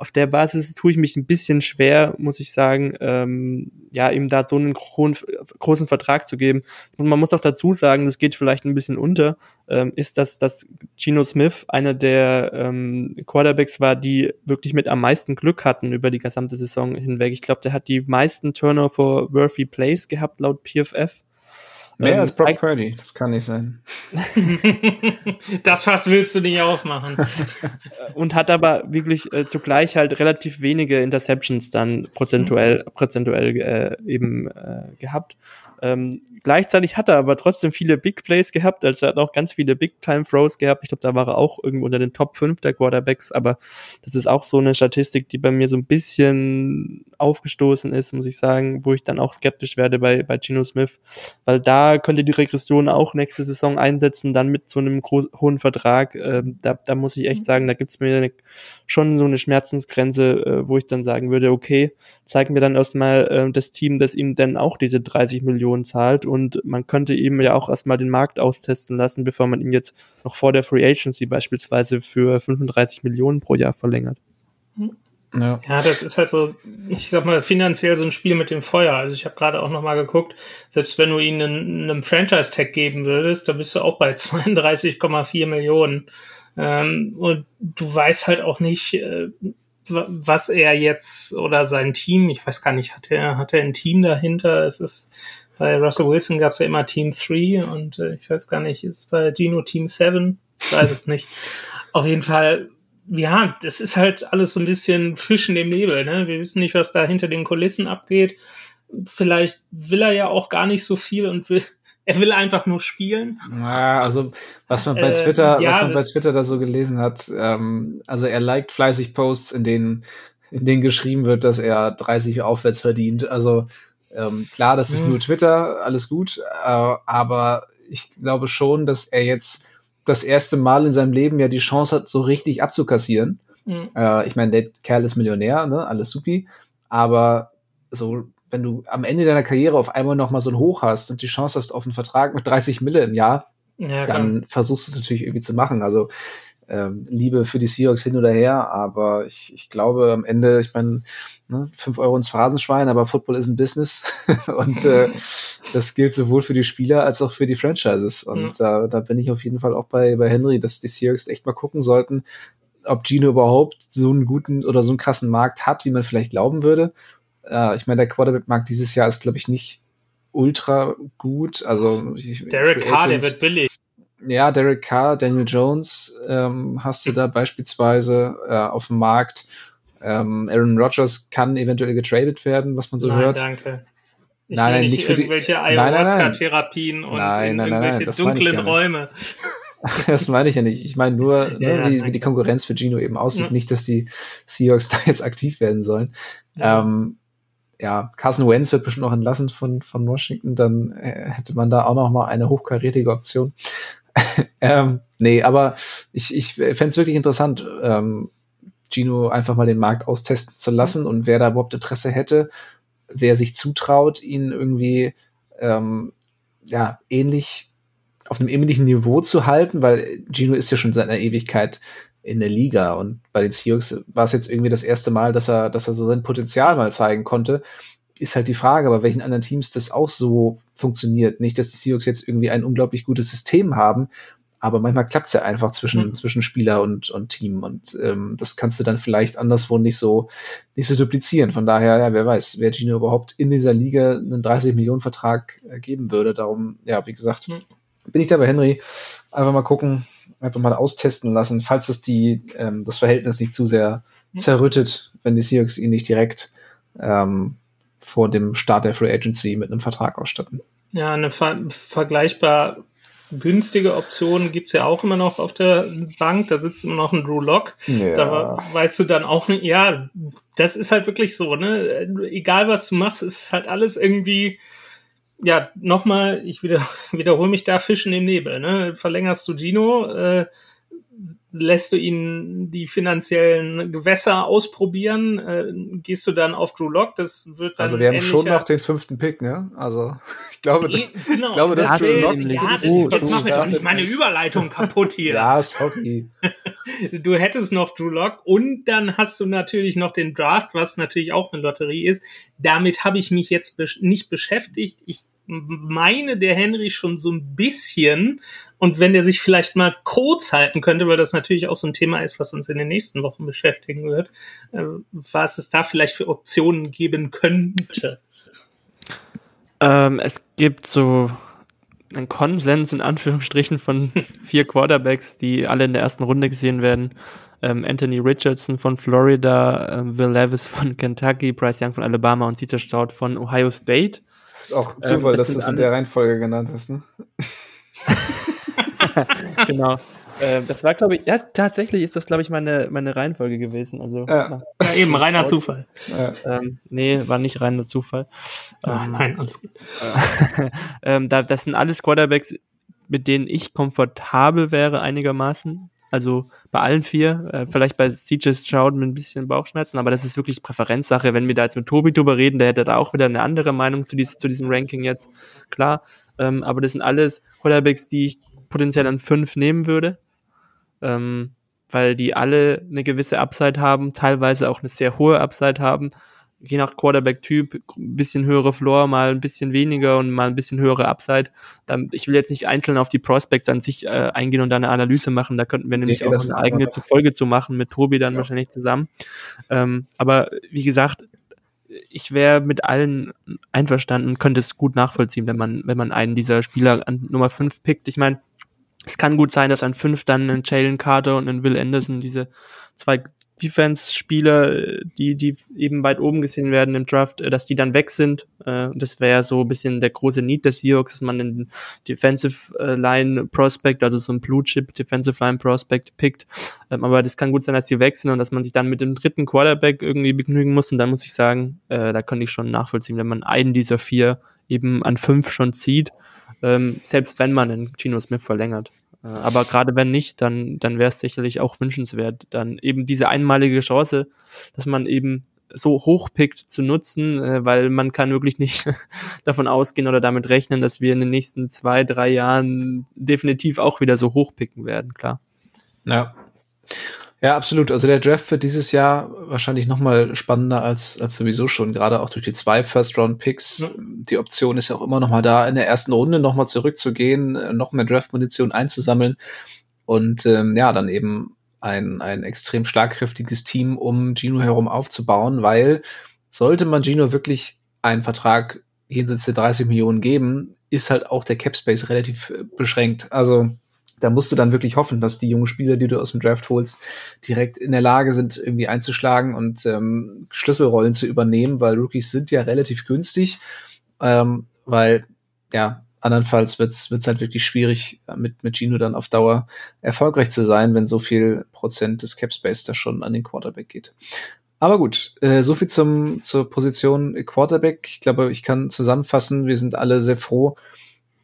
auf der Basis tue ich mich ein bisschen schwer, muss ich sagen, ähm, ja, ihm da so einen hohen, großen Vertrag zu geben. Und man muss auch dazu sagen, das geht vielleicht ein bisschen unter, ähm, ist, dass, dass Gino Smith einer der ähm, Quarterbacks war, die wirklich mit am meisten Glück hatten über die gesamte Saison hinweg. Ich glaube, der hat die meisten Turnover-worthy Plays gehabt, laut PFF. Mehr ähm, als Brock Purdy, das kann nicht sein. das Fass willst du nicht aufmachen. Und hat aber wirklich äh, zugleich halt relativ wenige Interceptions dann prozentuell, mhm. prozentuell äh, eben äh, gehabt. Ähm, gleichzeitig hat er aber trotzdem viele Big Plays gehabt, also er hat auch ganz viele Big Time Throws gehabt. Ich glaube, da war er auch irgendwo unter den Top 5 der Quarterbacks, aber das ist auch so eine Statistik, die bei mir so ein bisschen aufgestoßen ist, muss ich sagen, wo ich dann auch skeptisch werde bei, bei Gino Smith, weil da könnte die Regression auch nächste Saison einsetzen, dann mit so einem hohen Vertrag. Ähm, da, da muss ich echt mhm. sagen, da gibt's mir eine, schon so eine Schmerzensgrenze, äh, wo ich dann sagen würde, okay, zeigen wir dann erstmal äh, das Team, das ihm dann auch diese 30 Millionen Millionen zahlt und man könnte ihm ja auch erstmal den Markt austesten lassen, bevor man ihn jetzt noch vor der Free Agency beispielsweise für 35 Millionen pro Jahr verlängert. Ja. ja, das ist halt so, ich sag mal, finanziell so ein Spiel mit dem Feuer. Also ich habe gerade auch noch mal geguckt, selbst wenn du ihnen einen, einen Franchise-Tag geben würdest, da bist du auch bei 32,4 Millionen. Ähm, und du weißt halt auch nicht, äh, was er jetzt oder sein Team, ich weiß gar nicht, hat er, hat er ein Team dahinter? Es ist, bei Russell Wilson gab es ja immer Team 3 und äh, ich weiß gar nicht, ist es bei Gino Team 7? Ich weiß es nicht. Auf jeden Fall, ja, das ist halt alles so ein bisschen Fischen im Nebel. Ne? Wir wissen nicht, was da hinter den Kulissen abgeht. Vielleicht will er ja auch gar nicht so viel und will, er will einfach nur spielen. Ja, also was man bei äh, Twitter, äh, ja, was man bei Twitter da so gelesen hat, ähm, also er liked fleißig Posts, in denen in denen geschrieben wird, dass er 30 aufwärts verdient. Also ähm, klar, das ist mhm. nur Twitter, alles gut, äh, aber ich glaube schon, dass er jetzt das erste Mal in seinem Leben ja die Chance hat, so richtig abzukassieren. Mhm. Äh, ich meine, der Kerl ist Millionär, ne? alles supi, aber so, wenn du am Ende deiner Karriere auf einmal noch mal so ein Hoch hast und die Chance hast auf einen Vertrag mit 30 Mille im Jahr, ja, dann versuchst du es natürlich irgendwie zu machen. Also ähm, Liebe für die Seahawks hin oder her, aber ich, ich glaube am Ende, ich meine, ne, fünf Euro ins Phrasenschwein, aber Football ist ein Business und äh, das gilt sowohl für die Spieler als auch für die Franchises und ja. äh, da bin ich auf jeden Fall auch bei, bei Henry, dass die Seahawks echt mal gucken sollten, ob Gino überhaupt so einen guten oder so einen krassen Markt hat, wie man vielleicht glauben würde. Äh, ich meine, der Quarterback-Markt dieses Jahr ist, glaube ich, nicht ultra gut. Also ich, Derek Carr, der wird billig ja, Derek Carr, Daniel Jones ähm, hast du da beispielsweise äh, auf dem Markt. Ähm, Aaron Rodgers kann eventuell getradet werden, was man so nein, hört. Danke. Ich nein, nein, nicht, für irgendwelche Ayahuasca-Therapien und nein, nein, irgendwelche dunklen Räume. das meine ich ja nicht. Ich meine nur, ja, ne, wie, wie, die Konkurrenz für Gino eben aussieht. Ja. Nicht, dass die Seahawks da jetzt aktiv werden sollen. Ja. Ähm, ja, Carson Wentz wird bestimmt noch entlassen von, von Washington, dann äh, hätte man da auch noch mal eine hochkarätige Option. ähm, nee, aber ich, ich fände es wirklich interessant, ähm, Gino einfach mal den Markt austesten zu lassen und wer da überhaupt Interesse hätte, wer sich zutraut, ihn irgendwie ähm, ja ähnlich auf einem ähnlichen Niveau zu halten, weil Gino ist ja schon seit einer Ewigkeit in der Liga und bei den Seahawks war es jetzt irgendwie das erste Mal, dass er, dass er so sein Potenzial mal zeigen konnte. Ist halt die Frage, bei welchen anderen Teams das auch so funktioniert. Nicht, dass die Seahawks jetzt irgendwie ein unglaublich gutes System haben, aber manchmal klappt es ja einfach zwischen, mhm. zwischen Spieler und, und Team und ähm, das kannst du dann vielleicht anderswo nicht so, nicht so duplizieren. Von daher, ja, wer weiß, wer Gino überhaupt in dieser Liga einen 30 Millionen Vertrag äh, geben würde. Darum, ja, wie gesagt, mhm. bin ich da bei Henry. Einfach mal gucken, einfach mal austesten lassen, falls es die, ähm, das Verhältnis nicht zu sehr mhm. zerrüttet, wenn die Seahawks ihn nicht direkt ähm, vor dem Start der Free Agency mit einem Vertrag ausstatten. Ja, eine ver vergleichbar günstige Optionen gibt's ja auch immer noch auf der Bank. Da sitzt immer noch ein Drew Lock. Ja. Da weißt du dann auch nicht, ja, das ist halt wirklich so, ne? Egal was du machst, ist halt alles irgendwie, ja, nochmal, ich wieder, wiederhole mich da, Fischen im Nebel, ne? Verlängerst du Gino, äh, lässt du ihn die finanziellen Gewässer ausprobieren? Äh, gehst du dann auf Drew Lock? Das wird dann Also wir haben schon noch den fünften Pick, ne? Also ich glaube, e genau, ich glaube, das Drew Lock ja, das, oh, jetzt mach mir doch nicht meine Überleitung kaputt hier. ja, sorry. du hättest noch Drew Lock und dann hast du natürlich noch den Draft, was natürlich auch eine Lotterie ist. Damit habe ich mich jetzt be nicht beschäftigt. Ich meine der Henry schon so ein bisschen. Und wenn der sich vielleicht mal kurz halten könnte, weil das natürlich auch so ein Thema ist, was uns in den nächsten Wochen beschäftigen wird, äh, was es da vielleicht für Optionen geben könnte. Ähm, es gibt so einen Konsens in Anführungsstrichen von vier Quarterbacks, die alle in der ersten Runde gesehen werden. Ähm, Anthony Richardson von Florida, äh, Will Levis von Kentucky, Bryce Young von Alabama und Caesar Stroud von Ohio State. Ist auch ähm, Zufall, ähm, das dass du es in der Reihenfolge genannt hast, ne? genau. Ähm, das war, glaube ich, ja, tatsächlich ist das, glaube ich, meine, meine Reihenfolge gewesen. Also, ja. ja eben, reiner Zufall. Ja. Ähm, nee, war nicht reiner Zufall. Ach, ähm, nein, alles gut. ähm, da, das sind alles Quarterbacks, mit denen ich komfortabel wäre, einigermaßen. Also bei allen vier, äh, vielleicht bei CJ Stroud mit ein bisschen Bauchschmerzen, aber das ist wirklich Präferenzsache. Wenn wir da jetzt mit Tobi drüber reden, der hätte da auch wieder eine andere Meinung zu, dies, zu diesem Ranking jetzt, klar. Ähm, aber das sind alles Quarterbacks, die ich potenziell an fünf nehmen würde, ähm, weil die alle eine gewisse Upside haben, teilweise auch eine sehr hohe Upside haben je nach Quarterback-Typ ein bisschen höhere Floor, mal ein bisschen weniger und mal ein bisschen höhere Upside. Dann, ich will jetzt nicht einzeln auf die Prospects an sich äh, eingehen und da eine Analyse machen. Da könnten wir nämlich nee, auch eine eigene zu Folge zu machen, mit Tobi dann ja. wahrscheinlich zusammen. Ähm, aber wie gesagt, ich wäre mit allen einverstanden und könnte es gut nachvollziehen, wenn man, wenn man einen dieser Spieler an Nummer 5 pickt. Ich meine, es kann gut sein, dass an 5 dann ein Jalen Carter und ein Will Anderson diese zwei Defense-Spieler, die, die eben weit oben gesehen werden im Draft, äh, dass die dann weg sind. Äh, das wäre so ein bisschen der große Need des Seahawks, dass man einen Defensive äh, Line Prospect, also so ein Blue Chip Defensive Line Prospect pickt. Ähm, aber das kann gut sein, dass die weg sind und dass man sich dann mit dem dritten Quarterback irgendwie begnügen muss. Und dann muss ich sagen, da könnte ich schon nachvollziehen, wenn man einen dieser vier eben an fünf schon zieht, ähm, selbst wenn man den Gino Smith verlängert. Äh, aber gerade wenn nicht, dann, dann wäre es sicherlich auch wünschenswert, dann eben diese einmalige Chance, dass man eben so hochpickt zu nutzen, äh, weil man kann wirklich nicht davon ausgehen oder damit rechnen, dass wir in den nächsten zwei, drei Jahren definitiv auch wieder so hochpicken werden, klar. Ja. Ja, absolut. Also der Draft wird dieses Jahr wahrscheinlich noch mal spannender als, als sowieso schon, gerade auch durch die zwei First-Round-Picks. Ja. Die Option ist ja auch immer noch mal da, in der ersten Runde noch mal zurückzugehen, äh, noch mehr Draft-Munition einzusammeln und ähm, ja, dann eben ein, ein extrem schlagkräftiges Team um Gino herum aufzubauen, weil sollte man Gino wirklich einen Vertrag jenseits der 30 Millionen geben, ist halt auch der Cap Space relativ äh, beschränkt. Also da musst du dann wirklich hoffen, dass die jungen Spieler, die du aus dem Draft holst, direkt in der Lage sind, irgendwie einzuschlagen und ähm, Schlüsselrollen zu übernehmen, weil Rookies sind ja relativ günstig, ähm, weil ja, andernfalls wird's wird's halt wirklich schwierig, mit, mit Gino dann auf Dauer erfolgreich zu sein, wenn so viel Prozent des Cap Space da schon an den Quarterback geht. Aber gut, äh, so viel zum, zur Position Quarterback. Ich glaube, ich kann zusammenfassen, wir sind alle sehr froh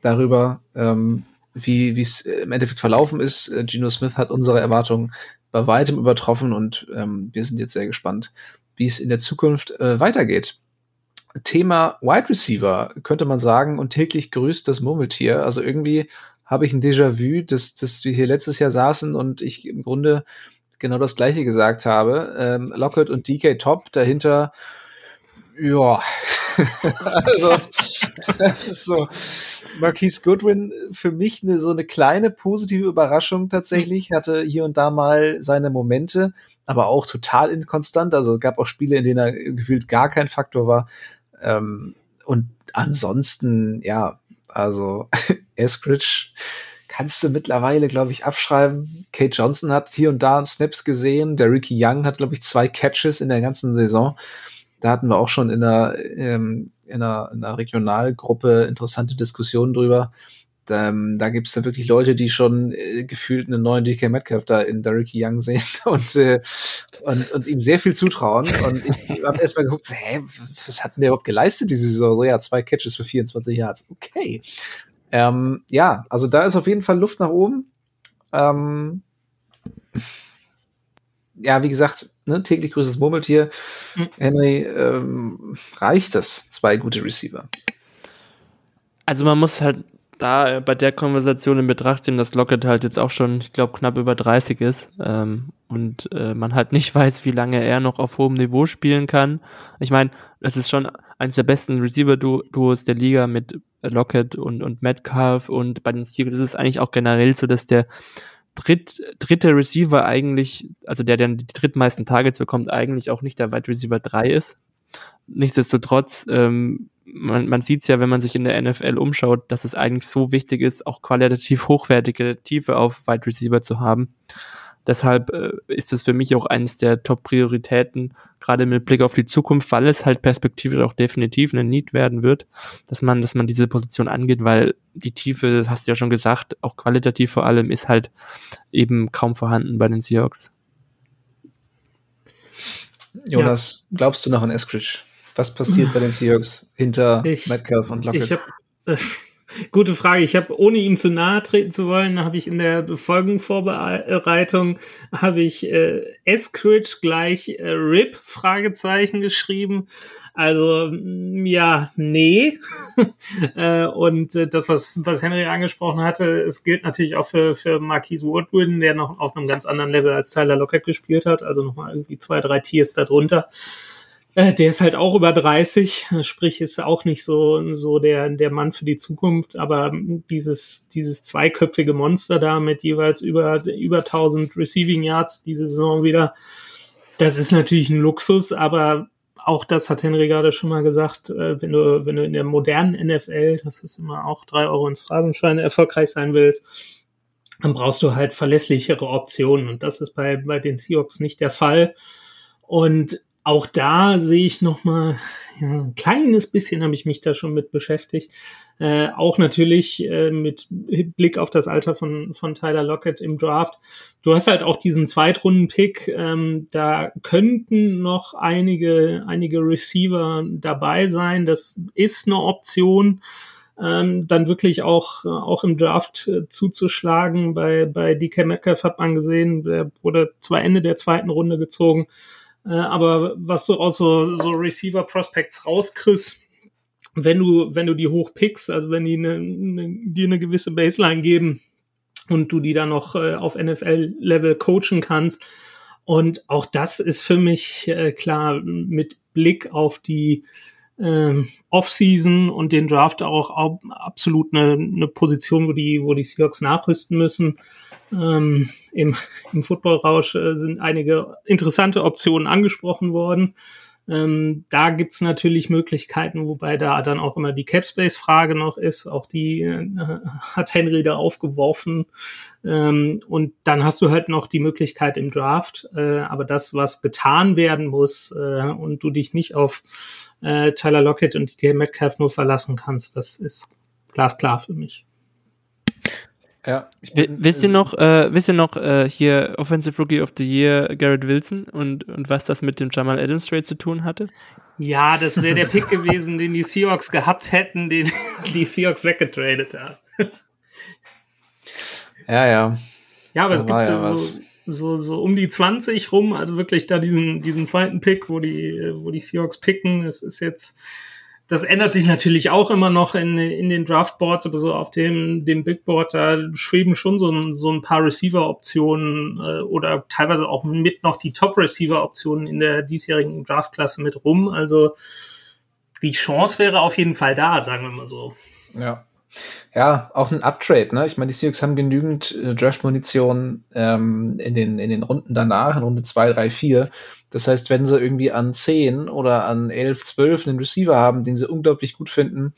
darüber, ähm, wie es im Endeffekt verlaufen ist. Äh, Geno Smith hat unsere Erwartungen bei weitem übertroffen und ähm, wir sind jetzt sehr gespannt, wie es in der Zukunft äh, weitergeht. Thema Wide Receiver könnte man sagen und täglich grüßt das Murmeltier. Also irgendwie habe ich ein Déjà-vu, dass, dass wir hier letztes Jahr saßen und ich im Grunde genau das gleiche gesagt habe. Ähm, Lockett und DK top, dahinter, ja, also so. Marquise Goodwin für mich eine, so eine kleine positive Überraschung tatsächlich, hatte hier und da mal seine Momente, aber auch total inkonstant. Also gab auch Spiele, in denen er gefühlt gar kein Faktor war. Ähm, und ansonsten, ja, also Eskridge kannst du mittlerweile, glaube ich, abschreiben. Kate Johnson hat hier und da Snaps gesehen. Der Ricky Young hat, glaube ich, zwei Catches in der ganzen Saison. Da hatten wir auch schon in der, ähm, in einer, in einer Regionalgruppe interessante Diskussionen drüber. Ähm, da gibt es dann wirklich Leute, die schon äh, gefühlt einen neuen DK Metcalf da in Derek Young sehen und, äh, und, und ihm sehr viel zutrauen. Und ich habe erstmal geguckt, hä, was hat denn der überhaupt geleistet diese Saison? So, ja, zwei Catches für 24 Yards. Okay. Ähm, ja, also da ist auf jeden Fall Luft nach oben. Ähm, ja, wie gesagt, ne, täglich grüßes Murmeltier. Mhm. Henry, ähm, reicht das? Zwei gute Receiver. Also man muss halt da bei der Konversation in Betracht ziehen, dass Lockett halt jetzt auch schon, ich glaube, knapp über 30 ist ähm, und äh, man halt nicht weiß, wie lange er noch auf hohem Niveau spielen kann. Ich meine, das ist schon eines der besten Receiver-Duos der Liga mit Lockett und, und Metcalf und bei den Steelers ist es eigentlich auch generell so, dass der dritt, dritte Receiver eigentlich, also der, der die drittmeisten Targets bekommt, eigentlich auch nicht der Wide Receiver 3 ist. Nichtsdestotrotz, ähm, man, man sieht es ja, wenn man sich in der NFL umschaut, dass es eigentlich so wichtig ist, auch qualitativ hochwertige Tiefe auf Wide Receiver zu haben. Deshalb äh, ist es für mich auch eines der Top-Prioritäten, gerade mit Blick auf die Zukunft, weil es halt perspektivisch auch definitiv eine Need werden wird, dass man, dass man diese Position angeht, weil die Tiefe, das hast du ja schon gesagt, auch qualitativ vor allem, ist halt eben kaum vorhanden bei den Seahawks. Jonas, ja. glaubst du noch an Eskridge? Was passiert bei den Seahawks hinter ich, Metcalf und Lockett? Ich hab, äh, Gute Frage. Ich habe, ohne ihm zu nahe treten zu wollen, habe ich in der Folgenvorbereitung habe ich äh, Eskridge gleich äh, RIP Fragezeichen geschrieben. Also mm, ja, nee. äh, und äh, das, was was Henry angesprochen hatte, es gilt natürlich auch für für Marquise Woodwin, der noch auf einem ganz anderen Level als Tyler Lockett gespielt hat, also nochmal irgendwie zwei drei Tiers darunter. Äh, der ist halt auch über 30, sprich ist auch nicht so, so der, der Mann für die Zukunft, aber dieses, dieses zweiköpfige Monster da mit jeweils über, über 1000 Receiving Yards diese Saison wieder, das ist natürlich ein Luxus, aber auch das hat Henry gerade schon mal gesagt, äh, wenn du, wenn du in der modernen NFL, das ist immer auch drei Euro ins Phrasenschwein, erfolgreich sein willst, dann brauchst du halt verlässlichere Optionen und das ist bei, bei den Seahawks nicht der Fall. Und auch da sehe ich noch mal ja, ein kleines bisschen habe ich mich da schon mit beschäftigt. Äh, auch natürlich äh, mit Blick auf das Alter von, von Tyler Lockett im Draft. Du hast halt auch diesen Zweitrunden-Pick. Ähm, da könnten noch einige, einige Receiver dabei sein. Das ist eine Option. Ähm, dann wirklich auch, auch im Draft äh, zuzuschlagen. Bei, bei DK Metcalf hat man gesehen, der wurde zwar Ende der zweiten Runde gezogen, äh, aber was du aus so, so Receiver Prospects rauskriegst, wenn du, wenn du die hochpickst, also wenn die eine, eine, dir eine gewisse Baseline geben und du die dann noch äh, auf NFL-Level coachen kannst. Und auch das ist für mich äh, klar mit Blick auf die ähm, Offseason und den Draft auch, auch absolut eine, eine Position, wo die, wo die Seahawks nachrüsten müssen. Ähm, Im im Footballrausch äh, sind einige interessante Optionen angesprochen worden. Ähm, da gibt's natürlich Möglichkeiten, wobei da dann auch immer die Capspace-Frage noch ist. Auch die äh, hat Henry da aufgeworfen. Ähm, und dann hast du halt noch die Möglichkeit im Draft. Äh, aber das, was getan werden muss äh, und du dich nicht auf äh, Tyler Lockett und DK Metcalf nur verlassen kannst, das ist glasklar für mich. Ja. wisst ihr noch, äh, wisst ihr noch äh, hier Offensive Rookie of the Year Garrett Wilson und, und was das mit dem Jamal Adams Trade zu tun hatte? Ja, das wäre der Pick gewesen, den die Seahawks gehabt hätten, den die Seahawks weggetradet haben. ja, ja. Ja, aber da es gibt ja so, so, so um die 20 rum, also wirklich da diesen, diesen zweiten Pick, wo die, wo die Seahawks picken. Es ist jetzt das ändert sich natürlich auch immer noch in, in den Draftboards, aber so auf dem, dem Big Board, da schweben schon so ein, so ein paar Receiver-Optionen äh, oder teilweise auch mit noch die Top-Receiver-Optionen in der diesjährigen Draftklasse mit rum. Also die Chance wäre auf jeden Fall da, sagen wir mal so. Ja. Ja, auch ein Uptrade, ne? Ich meine, die Seahawks haben genügend äh, Draft-Munition ähm, in, den, in den Runden danach, in Runde 2, 3, 4. Das heißt, wenn sie irgendwie an 10 oder an 11, 12 einen Receiver haben, den sie unglaublich gut finden,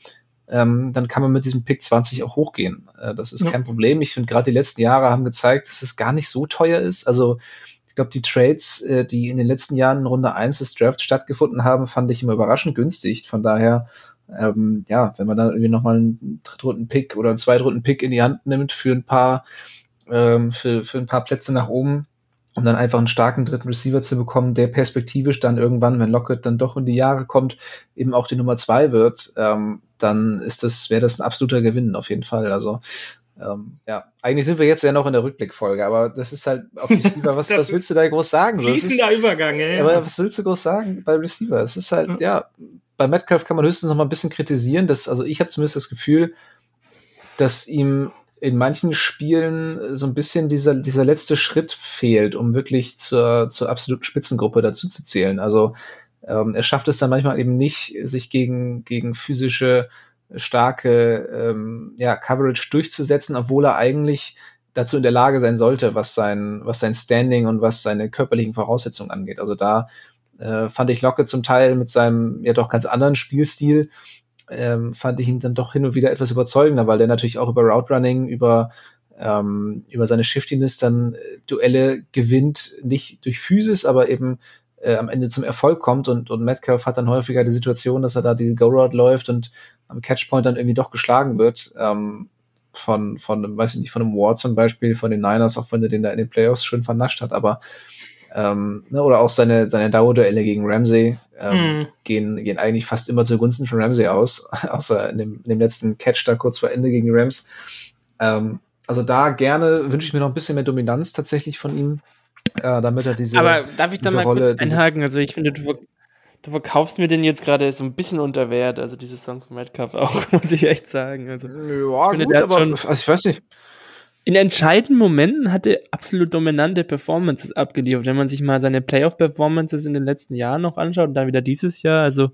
ähm, dann kann man mit diesem Pick 20 auch hochgehen. Äh, das ist ja. kein Problem. Ich finde, gerade die letzten Jahre haben gezeigt, dass es gar nicht so teuer ist. Also ich glaube, die Trades, äh, die in den letzten Jahren in Runde 1 des Drafts stattgefunden haben, fand ich immer überraschend günstig. Von daher, ähm, ja, wenn man dann irgendwie nochmal einen Drittrunden-Pick oder einen Zweitrunden-Pick in die Hand nimmt für ein paar, ähm, für, für ein paar Plätze nach oben, um dann einfach einen starken dritten Receiver zu bekommen, der perspektivisch dann irgendwann, wenn Lockett dann doch in die Jahre kommt, eben auch die Nummer zwei wird, ähm, dann ist das, wäre das ein absoluter Gewinn auf jeden Fall. Also ähm, ja, eigentlich sind wir jetzt ja noch in der Rückblickfolge, aber das ist halt auf Receiver, was, was willst du da groß sagen? Fließender Übergang, ey. Aber was willst du groß sagen bei Receiver? Es ist halt, ja, bei Metcalf kann man höchstens noch mal ein bisschen kritisieren, dass, also ich habe zumindest das Gefühl, dass ihm in manchen Spielen so ein bisschen dieser, dieser letzte Schritt fehlt, um wirklich zur, zur absoluten Spitzengruppe dazu zu zählen. Also ähm, er schafft es dann manchmal eben nicht, sich gegen, gegen physische, starke ähm, ja, Coverage durchzusetzen, obwohl er eigentlich dazu in der Lage sein sollte, was sein, was sein Standing und was seine körperlichen Voraussetzungen angeht. Also da äh, fand ich Locke zum Teil mit seinem ja doch ganz anderen Spielstil ähm, fand ich ihn dann doch hin und wieder etwas überzeugender, weil der natürlich auch über Route Running, über ähm, über seine Shiftiness dann äh, Duelle gewinnt, nicht durch Physis, aber eben äh, am Ende zum Erfolg kommt und, und Metcalf hat dann häufiger die Situation, dass er da diese Go-Route läuft und am Catchpoint dann irgendwie doch geschlagen wird. Ähm, von, von, weiß ich nicht, von einem Ward zum Beispiel, von den Niners, auch wenn er den da in den Playoffs schön vernascht hat, aber ähm, ne, oder auch seine, seine Dauerduelle gegen Ramsey ähm, mm. gehen, gehen eigentlich fast immer zugunsten von Ramsey aus, außer in dem, in dem letzten Catch da kurz vor Ende gegen die Rams. Ähm, also da gerne wünsche ich mir noch ein bisschen mehr Dominanz tatsächlich von ihm, äh, damit er diese. Aber darf ich da mal Rolle, kurz einhaken? Also ich finde, du, du verkaufst mir den jetzt gerade so ein bisschen unter Wert, also diese Song von Redcup auch, muss ich echt sagen. Also, ja, finde, gut, aber schon, also ich weiß nicht in entscheidenden Momenten hat er absolut dominante Performances abgeliefert. Wenn man sich mal seine Playoff-Performances in den letzten Jahren noch anschaut und dann wieder dieses Jahr, also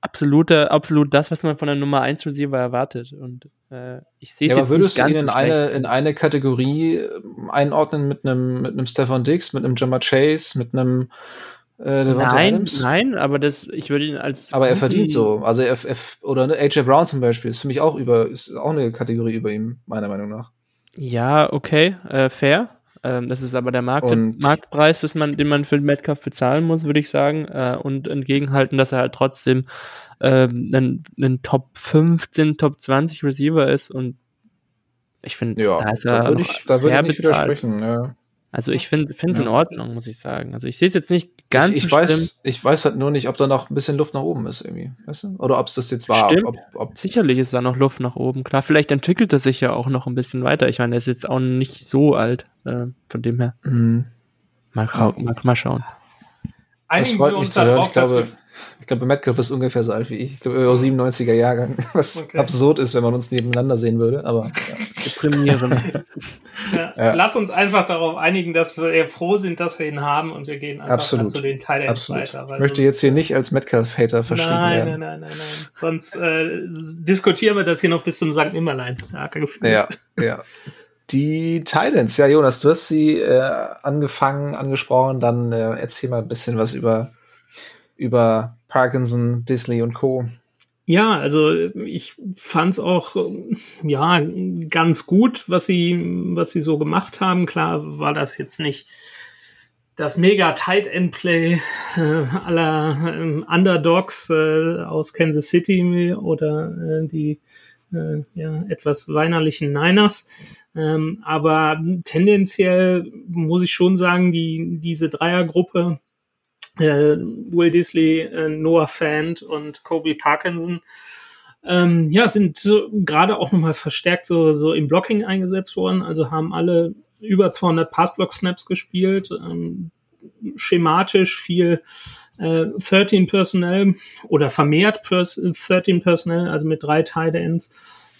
absolute, absolut das, was man von der Nummer 1 Receiver erwartet. Und äh, ich sehe es ja, jetzt würdest nicht ganz du ihn in, eine, in eine Kategorie ähm, einordnen mit einem mit einem Stefan Dix, mit einem Jammer Chase, mit einem äh, nein, Adams? nein, aber das, ich würde ihn als. Aber er verdient so. Also er, er oder ne, AJ Brown zum Beispiel ist für mich auch über, ist auch eine Kategorie über ihm, meiner Meinung nach. Ja, okay, äh, fair. Ähm, das ist aber der Markt, Marktpreis, dass man, den man für Metcalf bezahlen muss, würde ich sagen. Äh, und entgegenhalten, dass er halt trotzdem ähm, ein, ein Top 15, Top 20 Receiver ist. Und ich finde, ja, da ist er da würde ich, da würde ich nicht widersprechen. Ja. Also ich finde es ja. in Ordnung, muss ich sagen. Also ich sehe es jetzt nicht ganz ich, ich weiß, Ich weiß halt nur nicht, ob da noch ein bisschen Luft nach oben ist irgendwie. Weißt du? Oder ob es das jetzt war. Stimmt. Ob, ob Sicherlich ist da noch Luft nach oben. Klar, vielleicht entwickelt er sich ja auch noch ein bisschen weiter. Ich meine, er ist jetzt auch nicht so alt. Äh, von dem her. Mhm. Mal, mal, mal schauen. Einigen wir uns darauf, dass wir ich glaube, Metcalf ist ungefähr so alt wie ich. Ich glaube, 97er Jahrgang, was okay. absurd ist, wenn man uns nebeneinander sehen würde, aber ja. deprimierend. ja. Ja. Lass uns einfach darauf einigen, dass wir froh sind, dass wir ihn haben und wir gehen einfach Absolut. zu den Teilen weiter. Ich möchte jetzt hier nicht als Metcalf-Hater verschrieben nein, werden. Nein, nein, nein, nein. Sonst äh, diskutieren wir das hier noch bis zum St. Nimmerlein-Tag. Ja, ja. Die Titans, ja, Jonas, du hast sie äh, angefangen, angesprochen, dann äh, erzähl mal ein bisschen was über über Parkinson, Disney und Co. Ja, also ich fand's auch ja ganz gut, was sie was sie so gemacht haben. Klar war das jetzt nicht das mega Tight End Play äh, aller äh, Underdogs äh, aus Kansas City oder äh, die äh, ja, etwas weinerlichen Niners. Ähm, aber tendenziell muss ich schon sagen, die diese Dreiergruppe äh, Will Disley, äh, Noah Fant und Kobe Parkinson, ähm, ja, sind gerade auch nochmal verstärkt so, so im Blocking eingesetzt worden, also haben alle über 200 Passblock-Snaps gespielt, ähm, schematisch viel äh, 13 Personnel oder vermehrt Pers 13 Personnel, also mit drei Tight Ends,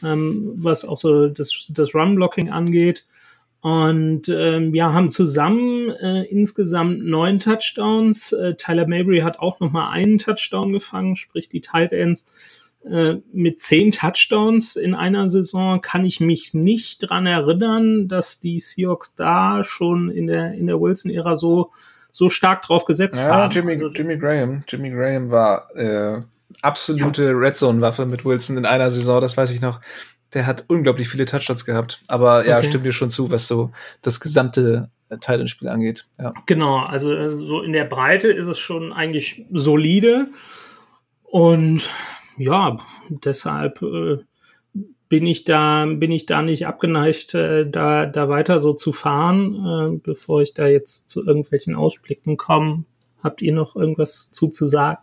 ähm, was auch so das, das Run-Blocking angeht. Und ähm, ja, haben zusammen äh, insgesamt neun Touchdowns. Äh, Tyler Mabry hat auch noch mal einen Touchdown gefangen, sprich die Tight Ends äh, mit zehn Touchdowns in einer Saison kann ich mich nicht dran erinnern, dass die Seahawks da schon in der in der Wilson-Ära so so stark drauf gesetzt ja, haben. Jimmy, Also, Jimmy Graham. Jimmy Graham war äh, absolute Red Zone-Waffe mit Wilson in einer Saison, das weiß ich noch. Der hat unglaublich viele Touchdowns gehabt. Aber ja, Okay. stimmt dir schon zu, was so das gesamte äh, Teil-Spiel angeht. Ja. Genau, also äh, so in der Breite ist es schon eigentlich solide. Und ja, deshalb äh, bin ich da, bin ich da nicht abgeneigt, äh, da, da weiter so zu fahren, äh, bevor ich da jetzt zu irgendwelchen Ausblicken komme. Habt ihr noch irgendwas zu, zu sagen?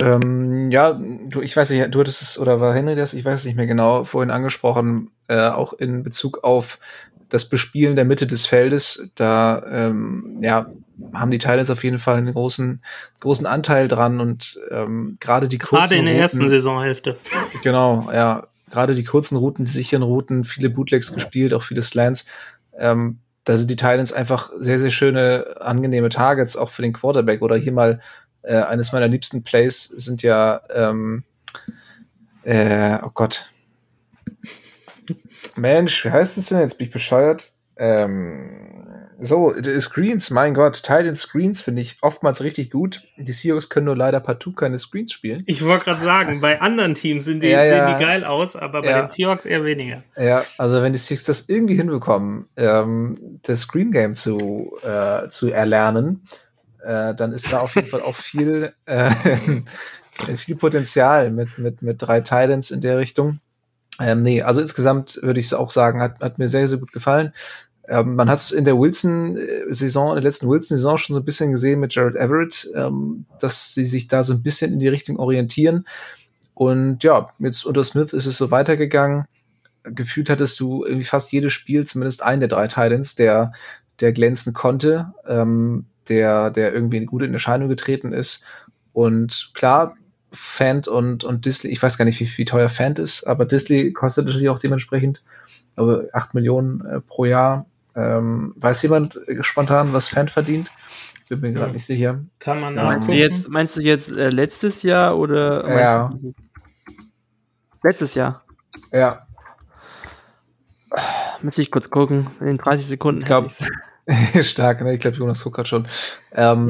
Ähm, ja, du, ich weiß nicht, du hattest es, oder war Henry das, ich weiß es nicht mehr genau, vorhin angesprochen, äh, auch in Bezug auf das Bespielen der Mitte des Feldes, da ähm, ja, haben die Titans auf jeden Fall einen großen, großen Anteil dran und ähm, gerade die kurzen Gerade in der Routen, ersten Saisonhälfte. Genau, ja. Gerade die kurzen Routen, die sicheren Routen, viele Bootlegs gespielt, auch viele Slants. Ähm, da sind die Titans einfach sehr, sehr schöne, angenehme Targets, auch für den Quarterback. Oder hier mal äh, eines meiner liebsten Plays sind ja, ähm, äh, oh Gott. Mensch, wie heißt es denn jetzt? Bin ich bescheuert? Ähm, so, die Screens, mein Gott, Titan Screens finde ich oftmals richtig gut. Die Seahawks können nur leider partout keine Screens spielen. Ich wollte gerade sagen, bei anderen Teams sind die, Ja, sehen ja. die geil aus, aber bei Ja. den Seahawks eher weniger. Ja, also wenn die Seahawks das irgendwie hinbekommen, ähm, das Screen Game zu, äh, zu erlernen, äh, dann ist da auf jeden Fall auch viel, äh, viel Potenzial mit, mit, mit drei Titans in der Richtung. Ähm, nee, also insgesamt würde ich auch sagen, hat, hat mir sehr, sehr gut gefallen. Ähm, man hat es in der Wilson-Saison, in der letzten Wilson-Saison schon so ein bisschen gesehen mit Jared Everett, ähm, dass sie sich da so ein bisschen in die Richtung orientieren. Und ja, jetzt unter Smith ist es so weitergegangen. Gefühlt hattest du irgendwie fast jedes Spiel zumindest einen der drei Titans, der, der glänzen konnte, ähm, der, der irgendwie gut in Erscheinung getreten ist. Und klar, Fant und, und Disley, ich weiß gar nicht, wie, wie teuer Fant ist, aber Disley kostet natürlich auch dementsprechend, aber 8 Millionen äh, pro Jahr. Ähm, weiß jemand spontan, was Fant verdient? Bin mir gerade Ja. nicht sicher. Kann man Ja. Meinst du jetzt, meinst du jetzt äh, letztes Jahr oder Ja. du letztes Jahr? Ja, Muss ich kurz gucken. In 30 Sekunden Ich glaub, hätte ich's. stark, ne? Ich glaube, Jonas guckt gerade schon. Ähm,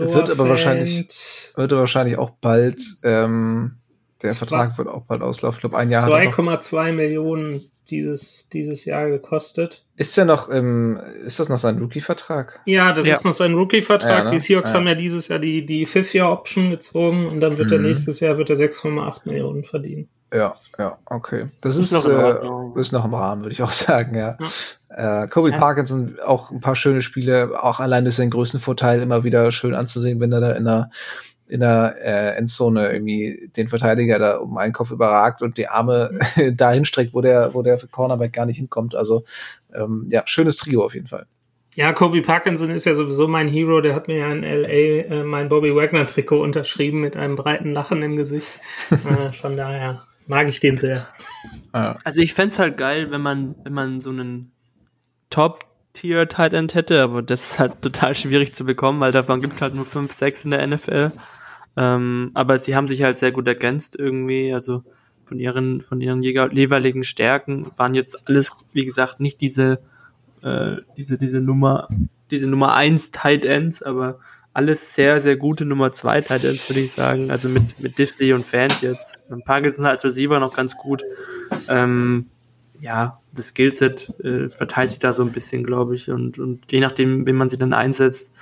Äh, wird aber Noah wahrscheinlich- wird er wahrscheinlich auch bald, ähm, der Zwei- Vertrag wird auch bald auslaufen. Ich glaube, ein Jahr hat er noch. 2,2 Millionen dieses, dieses Jahr gekostet. Ist er noch im, ist das noch sein Rookie-Vertrag? Ja, das Ja. ist noch sein Rookie-Vertrag. Ja, ne? Die Seahawks Ja. haben ja dieses Jahr die, die Fifth-Year-Option gezogen und dann wird er Mhm. nächstes Jahr wird er 6,8 Millionen verdienen. Ja, ja, okay. Das Ist ist, noch äh, ist noch im Rahmen, würde ich auch sagen, ja. Äh, Kobe Parkinson, auch ein paar schöne Spiele, auch allein durch seinen größten Vorteil immer wieder schön anzusehen, wenn er da in der, in der äh, Endzone irgendwie den Verteidiger da um einen Kopf überragt und die Arme dahin streckt, wo der, wo der Cornerback gar nicht hinkommt. Also ähm, ja, schönes Trio auf jeden Fall. Ja, Kobe Parkinson ist ja sowieso mein Hero. Der hat mir ja in L.A. Äh, mein Bobby Wagner-Trikot unterschrieben mit einem breiten Lachen im Gesicht. äh, von daher mag ich den sehr. Ja. Also ich fänd's halt geil, wenn man, wenn man so einen Top-Tier Tight End hätte, aber das ist halt total schwierig zu bekommen, weil davon gibt's halt nur 5, 6 in der NFL. Ähm, aber sie haben sich halt sehr gut ergänzt irgendwie, also von ihren, von ihren jeweiligen Stärken waren jetzt alles, wie gesagt, nicht diese, äh, diese, diese Nummer, diese Nummer 1 Tight Ends, aber alles sehr, sehr gute Nummer 2 Tight Ends, würde ich sagen. Also mit, mit Disley und Fant jetzt. Und Parkinson als Receiver noch ganz gut. Ähm, ja, das Skillset äh, verteilt sich da so ein bisschen, glaube ich. Und, und je nachdem, wen man sie dann einsetzt,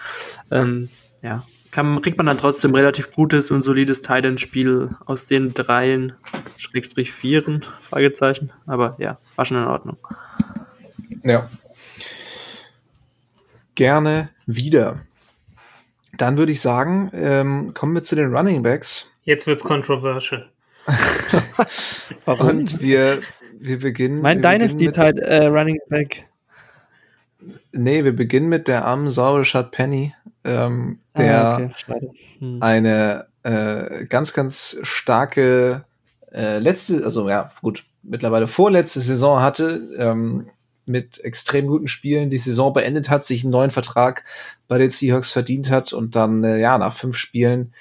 ähm, ja, kann, kriegt man dann trotzdem relativ gutes und solides Tight End Spiel aus den dreien, Schrägstrich vieren, Fragezeichen. Aber ja, war schon in Ordnung. Ja. Gerne wieder. Dann würde ich sagen, ähm, kommen wir zu den Running Backs. Jetzt wird's controversial. Und wir, wir beginnen. Mein wir Dynasty beginnen mit, äh, Running Back. Nee, wir beginnen mit der armen Sau Rashad Penny. ähm, der ah, okay. hm. eine äh, ganz, ganz starke äh, letzte, also ja, gut, mittlerweile vorletzte Saison hatte, ähm, mit extrem guten Spielen die Saison beendet hat, sich einen neuen Vertrag bei den Seahawks verdient hat und dann, äh, ja, nach fünf Spielen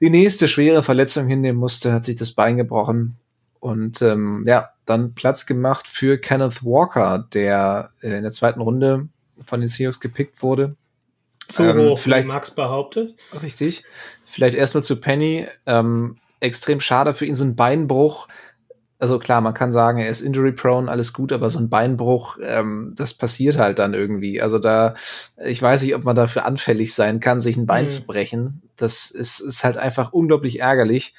die nächste schwere Verletzung hinnehmen musste, hat sich das Bein gebrochen und ähm, ja, dann Platz gemacht für Kenneth Walker, der äh, in der zweiten Runde von den Seahawks gepickt wurde. Zu ähm, hoch, vielleicht Max behauptet. Richtig. Vielleicht erstmal zu Penny. Ähm, extrem schade für ihn, so ein Beinbruch also klar, man kann sagen, er ist injury prone, alles gut, aber so ein Beinbruch, ähm, das passiert halt dann irgendwie. Also da, ich weiß nicht, ob man dafür anfällig sein kann, sich ein Bein mhm. zu brechen. Das ist, ist halt einfach unglaublich ärgerlich.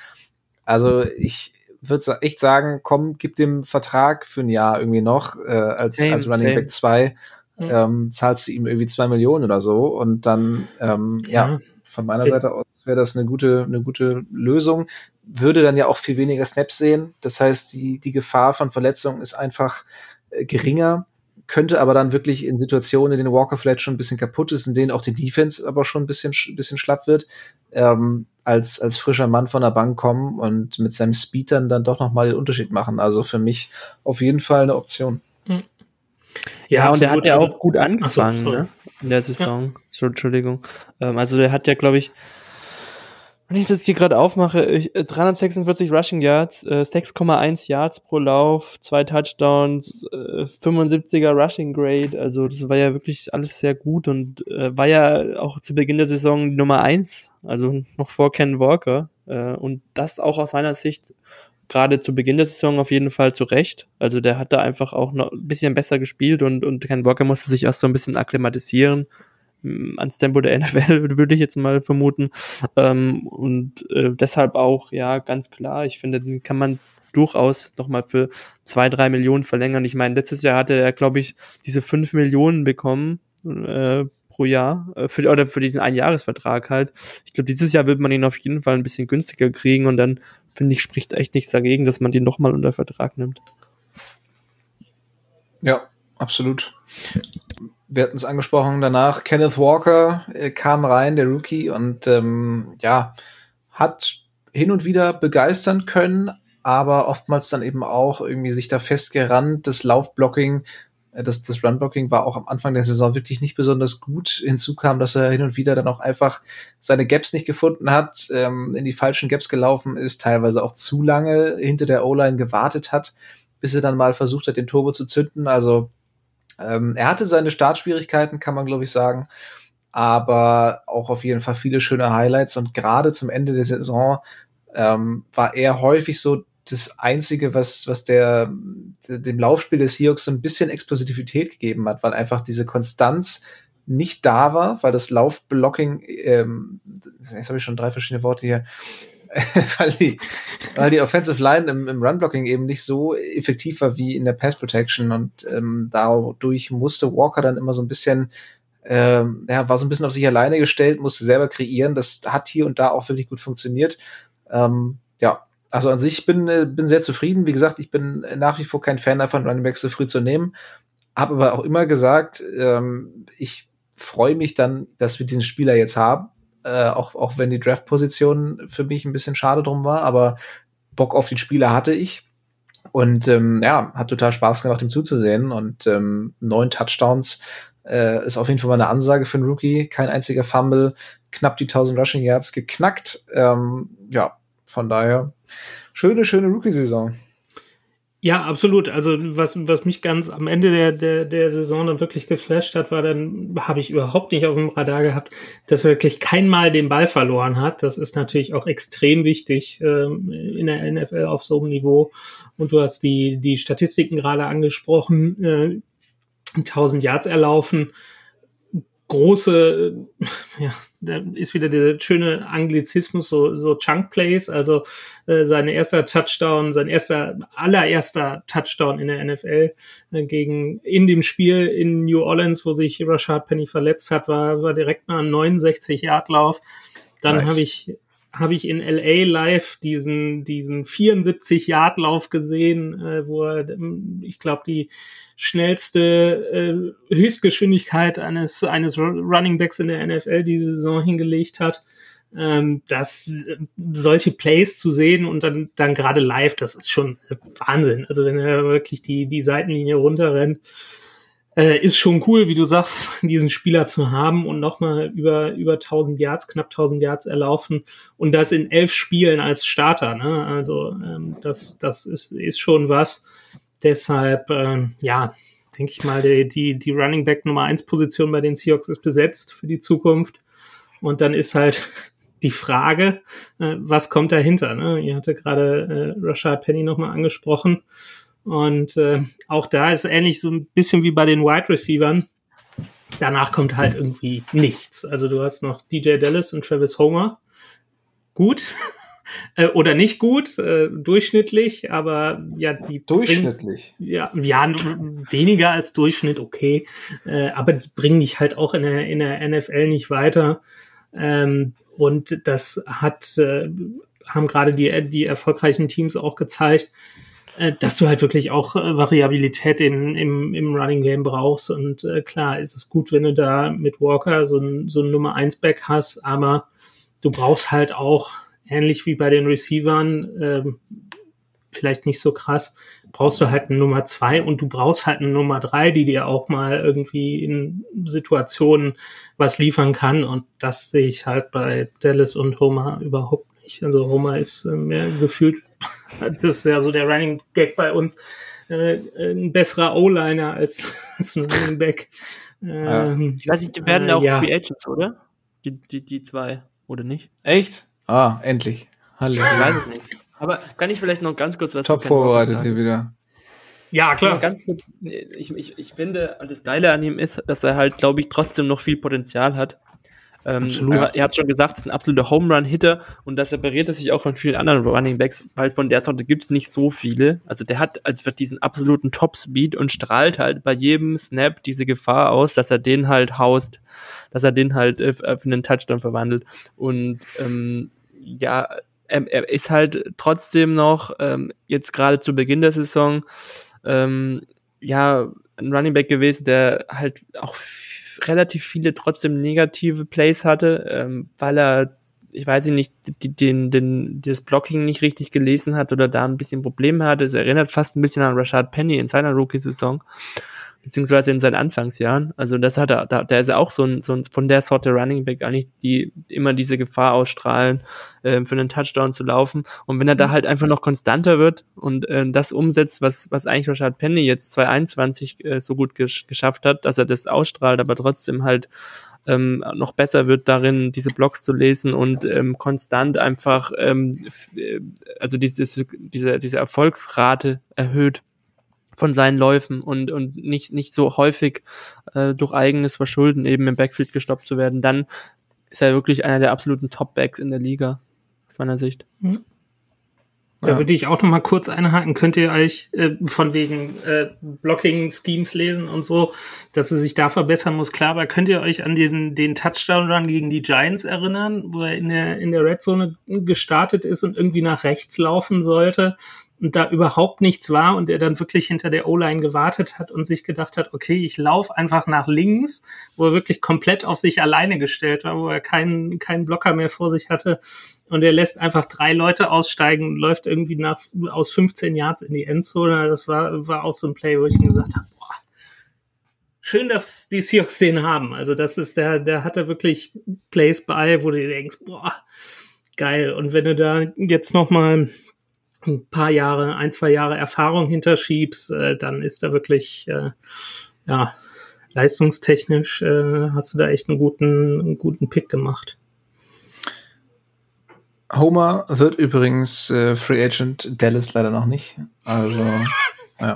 Also ich würde echt sagen, komm, gib dem Vertrag für ein Jahr irgendwie noch, äh, als, same, als Running same. Back 2. Mhm. Ähm, zahlst du ihm irgendwie zwei Millionen oder so und dann, ähm, ja. ja von meiner Seite aus wäre das eine gute, eine gute Lösung würde dann ja auch viel weniger Snaps sehen. Das heißt, die, die Gefahr von Verletzungen ist einfach äh, geringer, könnte aber dann wirklich in Situationen, in denen Walker vielleicht schon ein bisschen kaputt ist, in denen auch die Defense aber schon ein bisschen, ein bisschen schlapp wird, ähm, als, als frischer Mann von der Bank kommen und mit seinem Speed dann, dann doch nochmal den Unterschied machen. Also für mich auf jeden Fall eine Option. Hm. Ja, ja und er hat ja also auch gut angefangen, so, ne? In der Saison. Ja. So, Entschuldigung. Ähm, also der hat ja, glaube ich, wenn ich das hier gerade aufmache, ich, 346 äh, Rushing Yards, äh, 6,1 Yards pro Lauf, zwei Touchdowns, äh, 75er Rushing Grade, also das war ja wirklich alles sehr gut und äh, war ja auch zu Beginn der Saison Nummer eins, also noch vor Ken Walker. Äh, und das auch aus meiner Sicht gerade zu Beginn der Saison auf jeden Fall zu Recht. Also der hat da einfach auch noch ein bisschen besser gespielt und, und Ken Walker musste sich erst so ein bisschen akklimatisieren ans Tempo der NFL, würde ich jetzt mal vermuten. Ähm, und äh, deshalb auch, ja, ganz klar, ich finde, den kann man durchaus nochmal für zwei, drei Millionen verlängern. Ich meine, letztes Jahr hatte er, glaube ich, diese fünf Millionen bekommen äh, pro Jahr äh, für, oder für diesen Einjahresvertrag halt. Ich glaube, dieses Jahr wird man ihn auf jeden Fall ein bisschen günstiger kriegen und dann, finde ich, spricht echt nichts dagegen, dass man den nochmal unter Vertrag nimmt. Ja, absolut wir hatten es angesprochen, danach Kenneth Walker äh, kam rein, der Rookie, und ähm, ja, hat hin und wieder begeistern können, aber oftmals dann eben auch irgendwie sich da festgerannt. Das Laufblocking, äh, das, das Runblocking war auch am Anfang der Saison wirklich nicht besonders gut. Hinzu kam, dass er hin und wieder dann auch einfach seine Gaps nicht gefunden hat, ähm, in die falschen Gaps gelaufen ist, teilweise auch zu lange hinter der O-Line gewartet hat, bis er dann mal versucht hat, den Turbo zu zünden. Also ähm, er hatte seine Startschwierigkeiten, kann man glaube ich sagen, aber auch auf jeden Fall viele schöne Highlights und gerade zum Ende der Saison ähm, war er häufig so das Einzige, was, was der, dem Laufspiel des Seahawks so ein bisschen Explosivität gegeben hat, weil einfach diese Konstanz nicht da war, weil das Laufblocking, ähm, jetzt habe ich schon drei verschiedene Worte hier, weil, die, weil die Offensive Line im, im Run-Blocking eben nicht so effektiv war wie in der Pass-Protection und ähm, dadurch musste Walker dann immer so ein bisschen ähm, ja, war so ein bisschen auf sich alleine gestellt, musste selber kreieren. Das hat hier und da auch wirklich gut funktioniert. Ähm, ja, also an sich bin äh, bin sehr zufrieden. Wie gesagt, ich bin nach wie vor kein Fan davon, Running Backs so früh zu nehmen. Habe aber auch immer gesagt, ähm, ich freue mich dann, dass wir diesen Spieler jetzt haben. Äh, auch, auch wenn die Draft-Position für mich ein bisschen schade drum war, aber Bock auf den Spieler hatte ich. Und ähm, ja, hat total Spaß gemacht, ihm zuzusehen. Und ähm, neun Touchdowns äh, ist auf jeden Fall mal eine Ansage für einen Rookie. Kein einziger Fumble, knapp die 1000 Rushing Yards geknackt. Ähm, ja, von daher schöne, schöne Rookie-Saison. Ja, absolut. Also was, was mich ganz am Ende der, der, der Saison dann wirklich geflasht hat, war dann, habe ich überhaupt nicht auf dem Radar gehabt, dass er wirklich kein Mal den Ball verloren hat. Das ist natürlich auch extrem wichtig ähm, in der NFL auf so einem Niveau. Und du hast die, die Statistiken gerade angesprochen, äh, 1000 Yards erlaufen große, ja, da ist wieder der schöne Anglizismus, so, so Chunk Plays, also äh, sein erster Touchdown, sein erster, allererster Touchdown in der NFL äh, gegen, in dem Spiel in New Orleans, wo sich Rashad Penny verletzt hat, war, war direkt mal ein 69-Yard-Lauf. Dann nice. habe ich habe ich in LA live diesen, diesen 74-Yard-Lauf gesehen, äh, wo er, ähm, ich glaube, die schnellste äh, Höchstgeschwindigkeit eines, eines Running Backs in der NFL diese Saison hingelegt hat. Ähm, das, solche Plays zu sehen und dann, dann gerade live, das ist schon Wahnsinn. Also wenn er wirklich die, die Seitenlinie runterrennt, äh, ist schon cool, wie du sagst, diesen Spieler zu haben und nochmal über, über 1000 Yards, knapp 1000 Yards erlaufen und das in elf Spielen als Starter. Ne? Also ähm, das, das ist, ist schon was. Deshalb, ähm, ja, denke ich mal, die, die, die Running Back Nummer 1 Position bei den Seahawks ist besetzt für die Zukunft. Und dann ist halt die Frage, äh, was kommt dahinter? Ne? Ihr hatte gerade äh, Rashad Penny nochmal angesprochen. Und äh, auch da ist ähnlich so ein bisschen wie bei den Wide Receivern. Danach kommt halt irgendwie nichts. Also du hast noch DJ Dallas und Travis Homer. Gut. äh, oder nicht gut, äh, durchschnittlich, aber ja, die durchschnittlich. Bringen, ja, ja, weniger als Durchschnitt, okay. Äh, aber die bringen dich halt auch in der, in der NFL nicht weiter. Ähm, und das hat, äh, haben gerade die, die erfolgreichen Teams auch gezeigt dass du halt wirklich auch äh, Variabilität in, im, im Running Game brauchst. Und äh, klar ist es gut, wenn du da mit Walker so ein, so ein Nummer 1 Back hast, aber du brauchst halt auch, ähnlich wie bei den Receivern, äh, vielleicht nicht so krass, brauchst du halt eine Nummer 2 und du brauchst halt eine Nummer 3, die dir auch mal irgendwie in Situationen was liefern kann. Und das sehe ich halt bei Dallas und Homer überhaupt nicht. Also Homer ist äh, mehr gefühlt das ist ja so der Running Gag bei uns. Äh, ein besserer O-Liner als, als ein Running Back. Ähm, ich weiß nicht, die werden äh, auch ja. Free Agents, oder? Die, die, die zwei, oder nicht? Echt? Ah, endlich. Hallo. Ich weiß es nicht. Aber kann ich vielleicht noch ganz kurz was Top vorbereitet hier wieder. Ja, klar. Ganz kurz, ich, ich, ich finde, das Geile an ihm ist, dass er halt, glaube ich, trotzdem noch viel Potenzial hat. Ähm. Ihr habt schon gesagt, das ist ein absoluter Home Run Hitter und das separiert er sich auch von vielen anderen Running Backs, weil von der Sorte gibt es nicht so viele. Also der hat also diesen absoluten Top Speed und strahlt halt bei jedem Snap diese Gefahr aus, dass er den halt haust, dass er den halt äh, für einen Touchdown verwandelt. Und ähm, ja, er, er ist halt trotzdem noch ähm, jetzt gerade zu Beginn der Saison ähm, ja ein Running Back gewesen, der halt auch relativ viele trotzdem negative Plays hatte, ähm, weil er, ich weiß nicht, die, den, den, das Blocking nicht richtig gelesen hat oder da ein bisschen Probleme hatte. Es erinnert fast ein bisschen an Rashad Penny in seiner Rookie-Saison beziehungsweise in seinen Anfangsjahren. Also das hat er, da, da ist er auch so ein, so ein von der Sorte Running Back eigentlich, die immer diese Gefahr ausstrahlen, äh, für einen Touchdown zu laufen. Und wenn er da mhm. halt einfach noch konstanter wird und äh, das umsetzt, was, was eigentlich Rashad Penny jetzt 2021 äh, so gut gesch geschafft hat, dass er das ausstrahlt, aber trotzdem halt ähm, noch besser wird darin, diese Blogs zu lesen und ähm, konstant einfach ähm, äh, also dieses, diese, diese Erfolgsrate erhöht von seinen Läufen und, und nicht, nicht so häufig äh, durch eigenes Verschulden eben im Backfield gestoppt zu werden, dann ist er wirklich einer der absoluten Top-Backs in der Liga, aus meiner Sicht. Mhm. Da ja. würde ich auch noch mal kurz einhaken. Könnt ihr euch äh, von wegen äh, Blocking-Schemes lesen und so, dass er sich da verbessern muss? Klar, aber könnt ihr euch an den, den Touchdown-Run gegen die Giants erinnern, wo er in der, in der Red Zone gestartet ist und irgendwie nach rechts laufen sollte und da überhaupt nichts war und er dann wirklich hinter der O-Line gewartet hat und sich gedacht hat, okay, ich laufe einfach nach links, wo er wirklich komplett auf sich alleine gestellt war, wo er keinen, keinen Blocker mehr vor sich hatte und er lässt einfach drei Leute aussteigen und läuft irgendwie nach, aus 15 Yards in die Endzone. Das war, war auch so ein Play, wo ich mir gesagt habe, boah, schön, dass die Seahawks den haben. Also das ist der, der hat da wirklich Plays bei, wo du denkst, boah, geil. Und wenn du da jetzt noch mal ein paar Jahre, ein, zwei Jahre Erfahrung hinterschiebst, äh, dann ist da wirklich, äh, ja, leistungstechnisch äh, hast du da echt einen guten, einen guten Pick gemacht. Homer wird übrigens äh, Free Agent, Dallas leider noch nicht. Also, ja.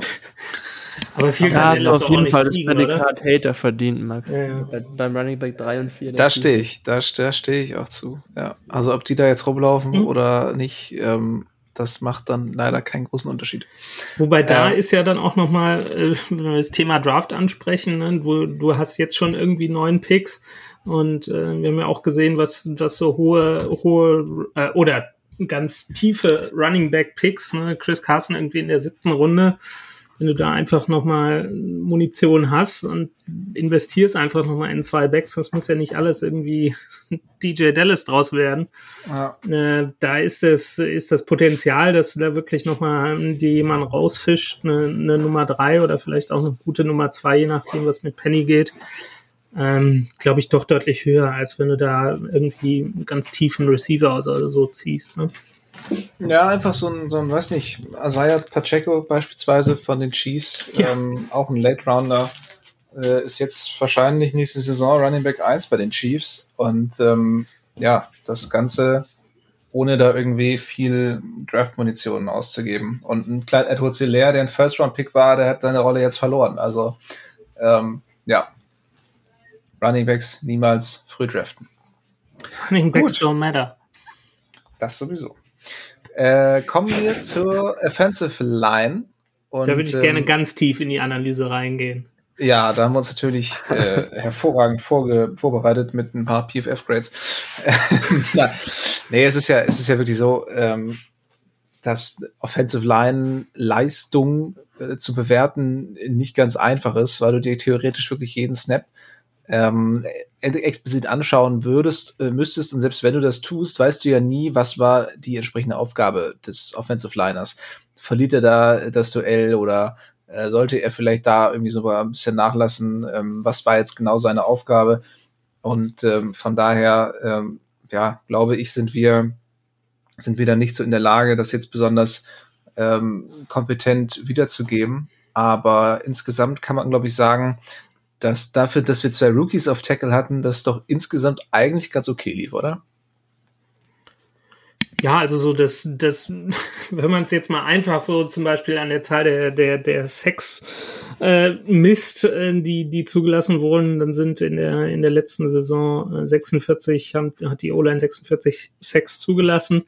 Aber viel kann ja, auf jeden Fall das Prädikat Hater verdient, Max. Ja, ja. Beim Running Back 3 und 4. Da stehe ich, da, da stehe ich auch zu. Ja. Also ob die da jetzt rumlaufen mhm. oder nicht, ähm, das macht dann leider keinen großen Unterschied. Wobei da äh, ist ja dann auch nochmal, äh, wenn wir das Thema Draft ansprechen, ne, wo du hast jetzt schon irgendwie neun Picks und äh, wir haben ja auch gesehen, was, was so hohe, hohe äh, oder ganz tiefe Running Back Picks, ne, Chris Carson irgendwie in der siebten Runde, wenn du da einfach nochmal Munition hast und investierst einfach nochmal in zwei Backs, das muss ja nicht alles irgendwie DJ Dallas draus werden. Ja. Äh, da ist das, ist das Potenzial, dass du da wirklich nochmal dir jemanden rausfischt, eine, eine Nummer drei oder vielleicht auch eine gute Nummer zwei, je nachdem, was mit Penny geht. Ähm, glaube ich, doch deutlich höher, als wenn du da irgendwie einen ganz tiefen Receiver oder so ziehst. Ne? Ja, einfach so ein, so ein, weiß nicht, Isaiah Pacheco beispielsweise von den Chiefs, ja. ähm, auch ein Late Rounder, äh, ist jetzt wahrscheinlich nächste Saison Running Back 1 bei den Chiefs und ähm, ja, das Ganze ohne da irgendwie viel Draft-Munition auszugeben. Und ein Clyde Edwards Hilaire, der ein First-Round-Pick war, der hat seine Rolle jetzt verloren. Also, ähm, ja, Running Backs niemals früh draften. Running Backs don't matter. Das sowieso. Äh, kommen wir zur Offensive Line. Und, da würde ich ähm, gerne ganz tief in die Analyse reingehen. Ja, da haben wir uns natürlich äh, hervorragend vorbereitet mit ein paar PFF-Grades. nee, es ist ja, es ist ja wirklich so, ähm, dass Offensive Line Leistung äh, zu bewerten nicht ganz einfach ist, weil du dir theoretisch wirklich jeden Snap ähm, explizit anschauen würdest, äh, müsstest. Und selbst wenn du das tust, weißt du ja nie, was war die entsprechende Aufgabe des Offensive Liners. Verliert er da das Duell oder äh, sollte er vielleicht da irgendwie so ein bisschen nachlassen? Ähm, was war jetzt genau seine Aufgabe? Und ähm, von daher, ähm, ja, glaube ich, sind wir, sind wir da nicht so in der Lage, das jetzt besonders ähm, kompetent wiederzugeben. Aber insgesamt kann man, glaube ich, sagen, dass dafür, dass wir zwei Rookies auf Tackle hatten, das doch insgesamt eigentlich ganz okay lief, oder? Ja, also so das, das, wenn man es jetzt mal einfach so zum Beispiel an der Zahl der, der, der Sex äh, misst, äh, die, die zugelassen wurden, dann sind in der, in der letzten Saison 46, haben, hat die O-Line 46 Sex zugelassen.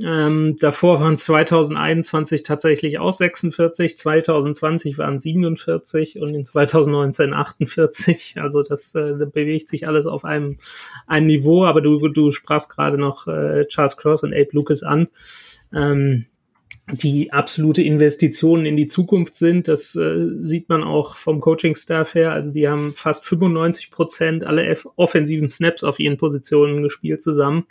Ähm, davor waren 2021 tatsächlich auch 46, 2020 waren 47 und in 2019 48. Also das äh, bewegt sich alles auf einem, einem Niveau. Aber du, du sprachst gerade noch äh, Charles Cross und Abe Lucas an. Ähm, die absolute Investitionen in die Zukunft sind. Das äh, sieht man auch vom Coaching-Staff her. Also die haben fast 95 Prozent alle offensiven Snaps auf ihren Positionen gespielt zusammen.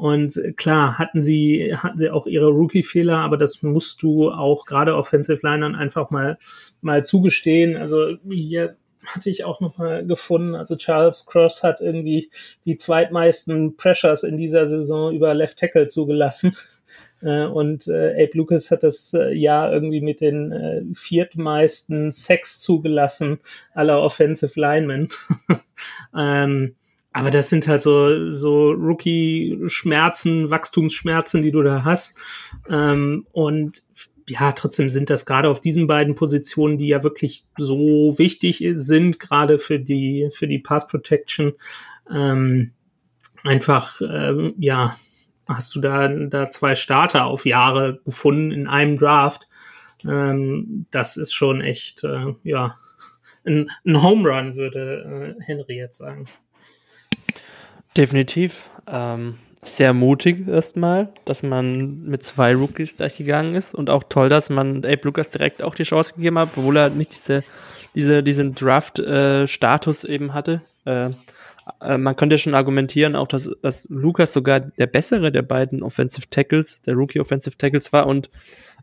Und klar, hatten sie, hatten sie auch ihre Rookie-Fehler, aber das musst du auch gerade Offensive Linern einfach mal, mal zugestehen. Also hier hatte ich auch noch mal gefunden. Also Charles Cross hat irgendwie die zweitmeisten Pressures in dieser Saison über Left Tackle zugelassen. Äh, und äh, Abe Lucas hat das äh, Jahr irgendwie mit den äh, viertmeisten Sex zugelassen aller Offensive Linemen. ähm, aber das sind halt so, so Rookie-Schmerzen, Wachstumsschmerzen, die du da hast. Ähm, und ja, trotzdem sind das gerade auf diesen beiden Positionen, die ja wirklich so wichtig sind, gerade für die, für die Pass Protection, ähm, einfach, ähm, ja, hast du da, da zwei Starter auf Jahre gefunden in einem Draft. Ähm, das ist schon echt, äh, ja, ein, ein Home Run, würde äh, Henry jetzt sagen. Definitiv. Ähm, sehr mutig erstmal, dass man mit zwei Rookies gleich gegangen ist und auch toll, dass man Abe Lucas direkt auch die Chance gegeben hat, obwohl er nicht diese, diese, diesen Draft-Status äh, eben hatte. Äh, äh, man könnte schon argumentieren, auch dass, dass Lucas sogar der bessere der beiden Offensive Tackles, der Rookie Offensive Tackles war und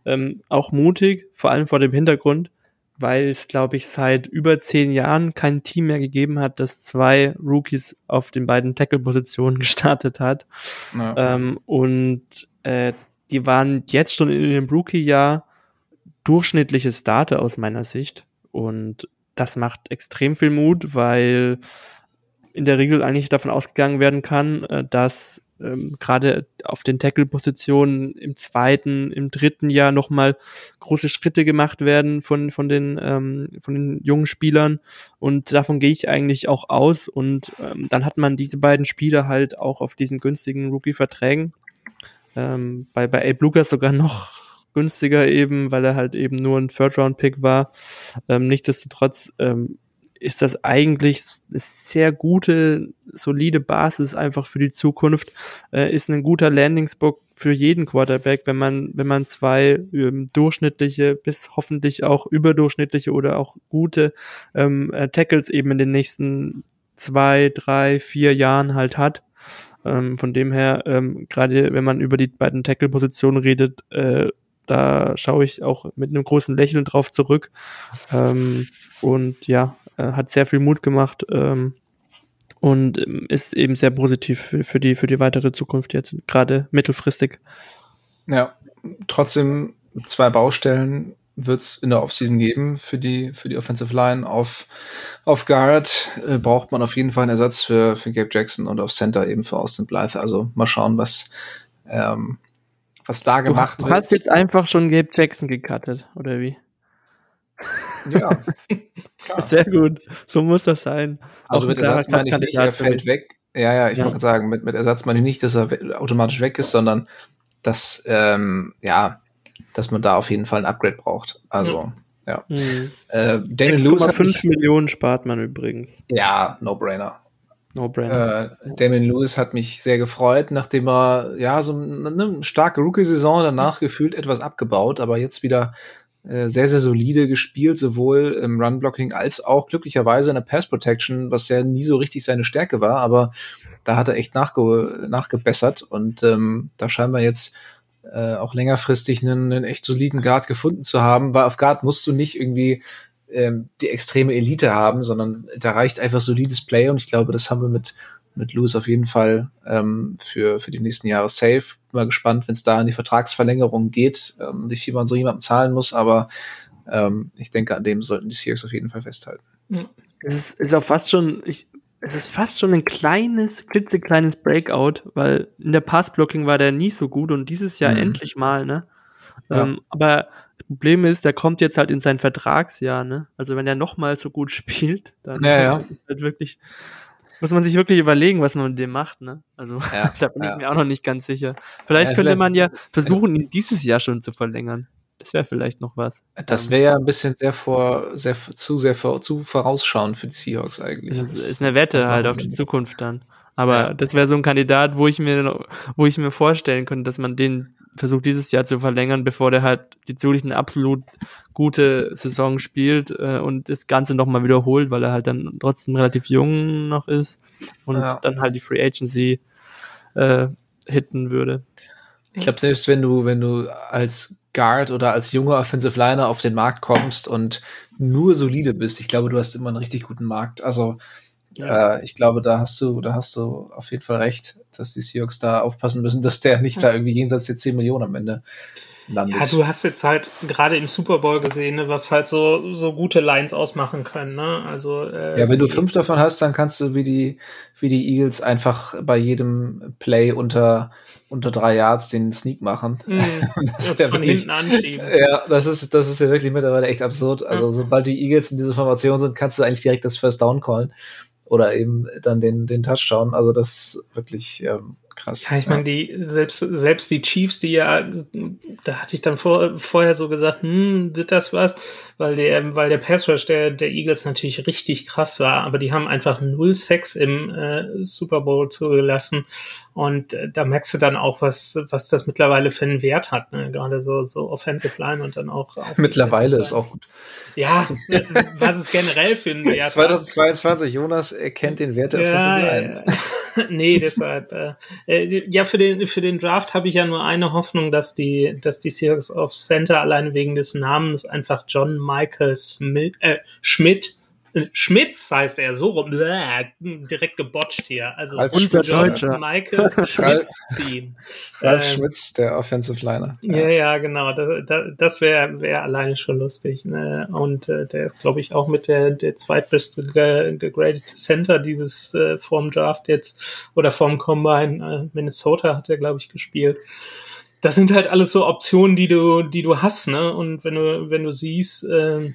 ähm, auch mutig, vor allem vor dem Hintergrund, weil es, glaube ich, seit über zehn Jahren kein Team mehr gegeben hat, das zwei Rookies auf den beiden Tackle-Positionen gestartet hat. Ja. Ähm, und äh, die waren jetzt schon in dem Rookie-Jahr durchschnittliche Starter aus meiner Sicht. Und das macht extrem viel Mut, weil in der Regel eigentlich davon ausgegangen werden kann, äh, dass ähm, gerade auf den Tackle-Positionen im zweiten, im dritten Jahr nochmal große Schritte gemacht werden von, von, den, ähm, von den jungen Spielern. Und davon gehe ich eigentlich auch aus. Und ähm, dann hat man diese beiden Spieler halt auch auf diesen günstigen Rookie-Verträgen. Ähm, bei, bei Abe Lucas sogar noch günstiger eben, weil er halt eben nur ein Third-Round-Pick war. Ähm, nichtsdestotrotz ähm, ist das eigentlich eine sehr gute, solide Basis einfach für die Zukunft. Äh, ist ein guter Landingsbook für jeden Quarterback, wenn man, wenn man zwei ähm, durchschnittliche bis hoffentlich auch überdurchschnittliche oder auch gute ähm, äh, Tackles eben in den nächsten zwei, drei, vier Jahren halt hat. Ähm, von dem her, ähm, gerade wenn man über die beiden Tackle-Positionen redet, äh, da schaue ich auch mit einem großen Lächeln drauf zurück. Ähm, und ja, äh, hat sehr viel Mut gemacht ähm, und ähm, ist eben sehr positiv für, für, die, für die weitere Zukunft jetzt, gerade mittelfristig. Ja, trotzdem zwei Baustellen wird es in der Offseason geben für die, für die Offensive Line. Auf, auf Guard äh, braucht man auf jeden Fall einen Ersatz für, für Gabe Jackson und auf Center eben für Austin Blythe. Also mal schauen, was, ähm, was da gemacht du wird. Du hast jetzt einfach schon Gabe Jackson gecuttet, oder wie? Ja. Sehr gut. So muss das sein. Also Auch mit Ersatz meine ich nicht, er fällt weg. Ja, ja, ich ja. wollte sagen, mit, mit Ersatz meine ich nicht, dass er automatisch weg ist, sondern dass, ähm, ja, dass man da auf jeden Fall ein Upgrade braucht. Also, ja. ja. Mhm. Äh, Damon Lewis. 5 Millionen spart man übrigens. Ja, No-Brainer. No-brainer. Äh, Damon Lewis hat mich sehr gefreut, nachdem er ja so eine starke Rookie-Saison danach gefühlt etwas abgebaut, aber jetzt wieder äh, sehr, sehr solide gespielt, sowohl im Run-Blocking als auch glücklicherweise in der Pass-Protection, was ja nie so richtig seine Stärke war, aber da hat er echt nachge nachgebessert und ähm, da scheinen wir jetzt äh, auch längerfristig einen, einen echt soliden Guard gefunden zu haben, weil auf Guard musst du nicht irgendwie ähm, die extreme Elite haben, sondern da reicht einfach solides Play und ich glaube, das haben wir mit mit Lewis auf jeden Fall ähm, für, für die nächsten Jahre safe. Mal gespannt, wenn es da in die Vertragsverlängerung geht, ähm, wie viel man so jemandem zahlen muss, aber ähm, ich denke, an dem sollten die Seahawks auf jeden Fall festhalten. Es ist, ist auch fast schon, ich, es ist fast schon ein kleines, klitzekleines Breakout, weil in der Passblocking war der nie so gut und dieses Jahr mhm. endlich mal, ne? Ja. Ähm, aber das Problem ist, der kommt jetzt halt in sein Vertragsjahr, ne? Also wenn er nochmal so gut spielt, dann ja, ja. halt wirklich muss man sich wirklich überlegen, was man mit dem macht, ne? Also ja, da bin ja. ich mir auch noch nicht ganz sicher. Vielleicht ja, könnte vielleicht, man ja versuchen, ihn dieses Jahr schon zu verlängern. Das wäre vielleicht noch was. Das ähm, wäre ja ein bisschen sehr vor, sehr zu sehr vor, zu vorausschauen für die Seahawks eigentlich. Das ist eine Wette halt auf die Zukunft dann. Aber das wäre so ein Kandidat, wo ich mir, wo ich mir vorstellen könnte, dass man den versucht dieses Jahr zu verlängern, bevor der halt die Zulich eine absolut gute Saison spielt äh, und das Ganze nochmal wiederholt, weil er halt dann trotzdem relativ jung noch ist und ja. dann halt die Free Agency äh, hitten würde. Ich glaube, selbst wenn du, wenn du als Guard oder als junger Offensive Liner auf den Markt kommst und nur solide bist, ich glaube, du hast immer einen richtig guten Markt. Also ja. Äh, ich glaube, da hast du, da hast du auf jeden Fall recht, dass die Seahawks da aufpassen müssen, dass der nicht ja. da irgendwie jenseits der 10 Millionen am Ende landet. Ja, du hast jetzt halt gerade im Super Bowl gesehen, ne, was halt so, so gute Lines ausmachen können, ne? Also, äh, ja, wenn du fünf davon hast, dann kannst du wie die, wie die Eagles einfach bei jedem Play unter, unter drei Yards den Sneak machen. Mm, das ist ja von wirklich, hinten anschieben. Ja, das ist, das ist ja wirklich mittlerweile echt absurd. Also, sobald die Eagles in dieser Formation sind, kannst du eigentlich direkt das First Down callen oder eben dann den, den Touchdown. Also das ist wirklich ähm, krass. Ja, ich meine, die, selbst, selbst die Chiefs, die ja, da hatte ich dann vor, vorher so gesagt, hm, wird das was? Weil der, weil der Pass Rush der, der Eagles natürlich richtig krass war, aber die haben einfach null Sex im äh, Super Bowl zugelassen. Und äh, da merkst du dann auch, was, was das mittlerweile für einen Wert hat, ne? Gerade so, so Offensive Line und dann auch. auch mittlerweile ist auch gut. Ja, was ist generell für einen Wert 2022, Jonas erkennt den Wert der ja, Offensive Line. nee, deshalb. Äh, äh, ja, für den, für den Draft habe ich ja nur eine Hoffnung, dass die, dass die Seahawks of Center allein wegen des Namens einfach John Michael Smith, äh, Schmidt Schmitz heißt er, so rum, direkt gebotcht hier. Also Ralf unser Deutscher. Michael Schmitz ziehen. Ralf ähm, Schmitz, der Offensive Liner. Ja, ja, ja genau. Das, das wäre wär alleine schon lustig. Ne? Und äh, der ist, glaube ich, auch mit der, der zweitbeste gegradete Center dieses äh, vorm Draft jetzt oder vorm Combine. Äh, Minnesota hat er, glaube ich, gespielt das sind halt alles so Optionen, die du, die du hast, ne? Und wenn du, wenn du siehst, äh,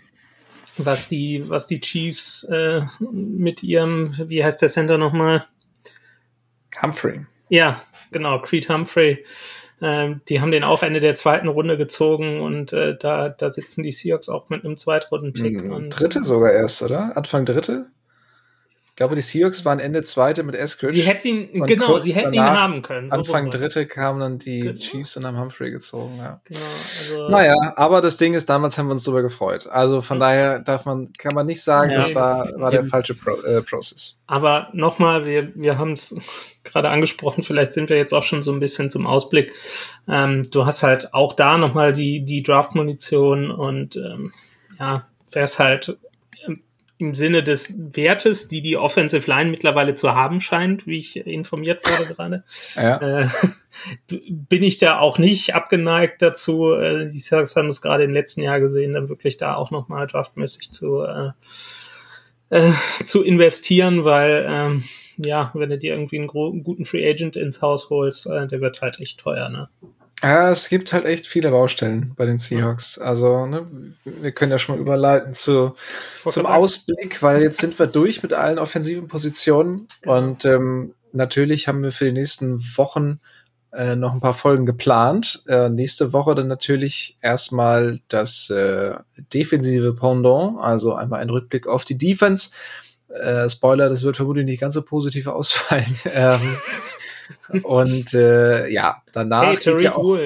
was die, was die Chiefs äh, mit ihrem, wie heißt der Center nochmal? Humphrey. Ja, genau, Creed Humphrey Ähm, die haben den auch Ende der zweiten Runde gezogen und äh, da, da sitzen die Seahawks auch mit einem Zweitrunden-Pick. Mhm. Dritte sogar erst, oder? Anfang dritte? Ich glaube, die Seahawks waren Ende zweite mit Eskridge. Sie hätten ihn, genau, sie hätten ihn haben können. So Anfang dritte kamen dann die genau. Chiefs und haben Humphrey gezogen, ja. Genau, also naja, aber das Ding ist, damals haben wir uns darüber gefreut. Also von mhm. daher darf man, kann man nicht sagen, ja, das war, war der falsche Pro, äh, Prozess. Aber nochmal, wir, wir haben es gerade angesprochen, vielleicht sind wir jetzt auch schon so ein bisschen zum Ausblick. Ähm, du hast halt auch da nochmal die, die Draft-Munition und ähm, ja, wär's halt im Sinne des Wertes, die die Offensive Line mittlerweile zu haben scheint, wie ich informiert wurde gerade, ja. äh, bin ich da auch nicht abgeneigt dazu. Äh, die Seahawks haben es gerade im letzten Jahr gesehen, dann wirklich da auch nochmal draftmäßig zu, äh, äh, zu investieren, weil ähm, ja, wenn du dir irgendwie einen, einen, guten Free Agent ins Haus holst, äh, der wird halt echt teuer, ne? Ja, es gibt halt echt viele Baustellen bei den Seahawks. Also, ne, wir können ja schon mal überleiten zu, zum Ausblick, weil jetzt sind wir durch mit allen offensiven Positionen und ähm, natürlich haben wir für die nächsten Wochen äh, noch ein paar Folgen geplant. Äh, nächste Woche dann natürlich erstmal das äh, defensive Pendant, also einmal ein Rückblick auf die Defense. Äh, Spoiler, das wird vermutlich nicht ganz so positiv ausfallen. ähm, und äh, ja, danach. Hey, Terry ja, auch,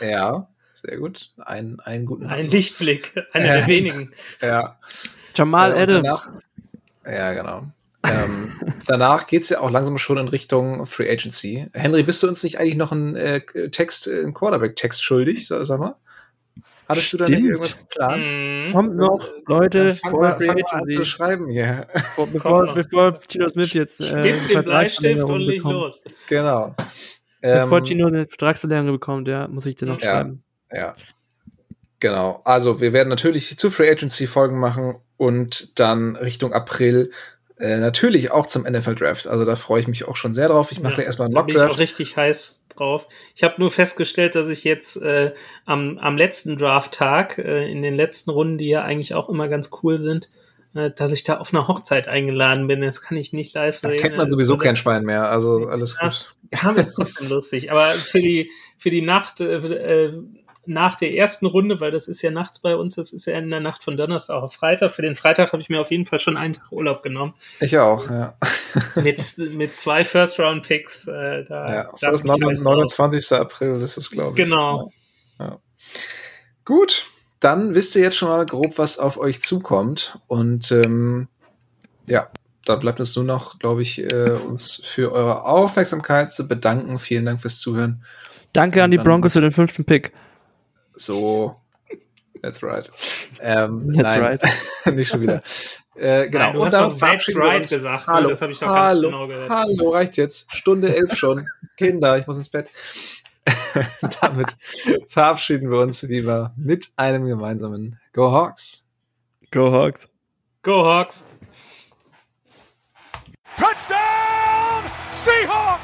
ja, sehr gut. Ein, einen guten. Ein Lichtblick, einer der wenigen. Ja. Jamal äh, Adams. Danach, ja, genau. ähm, danach geht's ja auch langsam schon in Richtung Free Agency. Henry, bist du uns nicht eigentlich noch einen äh, Text, einen Quarterback-Text schuldig, sag, sag mal? Hattest Stimmt. du da nicht irgendwas geplant? Mhm. Kommt noch, Leute, vor Free Agency zu schreiben hier. Vor, bevor, bevor Gino Smith jetzt äh, Spitz den Bleistift und leg los. Genau. Bevor ähm, Gino eine Vertragsverlängerung bekommt, ja, muss ich den noch ja, schreiben. Ja. Genau. Also wir werden natürlich zu Free Agency Folgen machen und dann Richtung April äh, natürlich auch zum NFL Draft. Also da freue ich mich auch schon sehr drauf. Ich mache ja, da erstmal einen Mock Draft. Bin ich auch richtig heiß drauf. Ich habe nur festgestellt, dass ich jetzt äh, am, am letzten Draft-Tag, äh, in den letzten Runden, die ja eigentlich auch immer ganz cool sind, äh, dass ich da auf einer Hochzeit eingeladen bin. Das kann ich nicht live sehen. Da kennt man sowieso kein Schwein mehr. Also alles ja, gut. Ja, das ist trotzdem lustig. Aber für die, für die Nacht äh, äh, nach der ersten Runde, weil das ist ja nachts bei uns, das ist ja in der Nacht von Donnerstag auf Freitag. Für den Freitag habe ich mir auf jeden Fall schon einen Tag Urlaub genommen. Ich auch, ja. mit, mit zwei First-Round-Picks. Äh, da, ja, da das ist 29. April, das ist, glaube ich. Genau. Ja. Gut, dann wisst ihr jetzt schon mal grob, was auf euch zukommt. Und ähm, ja, da bleibt es nur noch, glaube ich, äh, uns für eure Aufmerksamkeit zu bedanken. Vielen Dank fürs Zuhören. Danke an die Broncos für den fünften Pick. So, that's right. Ähm, that's nein, right. nicht schon wieder. Äh, genau. Nein, du und hast doch that's right gesagt. Hallo, das habe ich doch hallo, ganz genau gehört. Hallo, reicht jetzt. Stunde elf schon. Kinder, ich muss ins Bett. Damit verabschieden wir uns wie wir mit einem gemeinsamen Go Hawks. Go Hawks. Go Hawks. Touchdown Seahawks!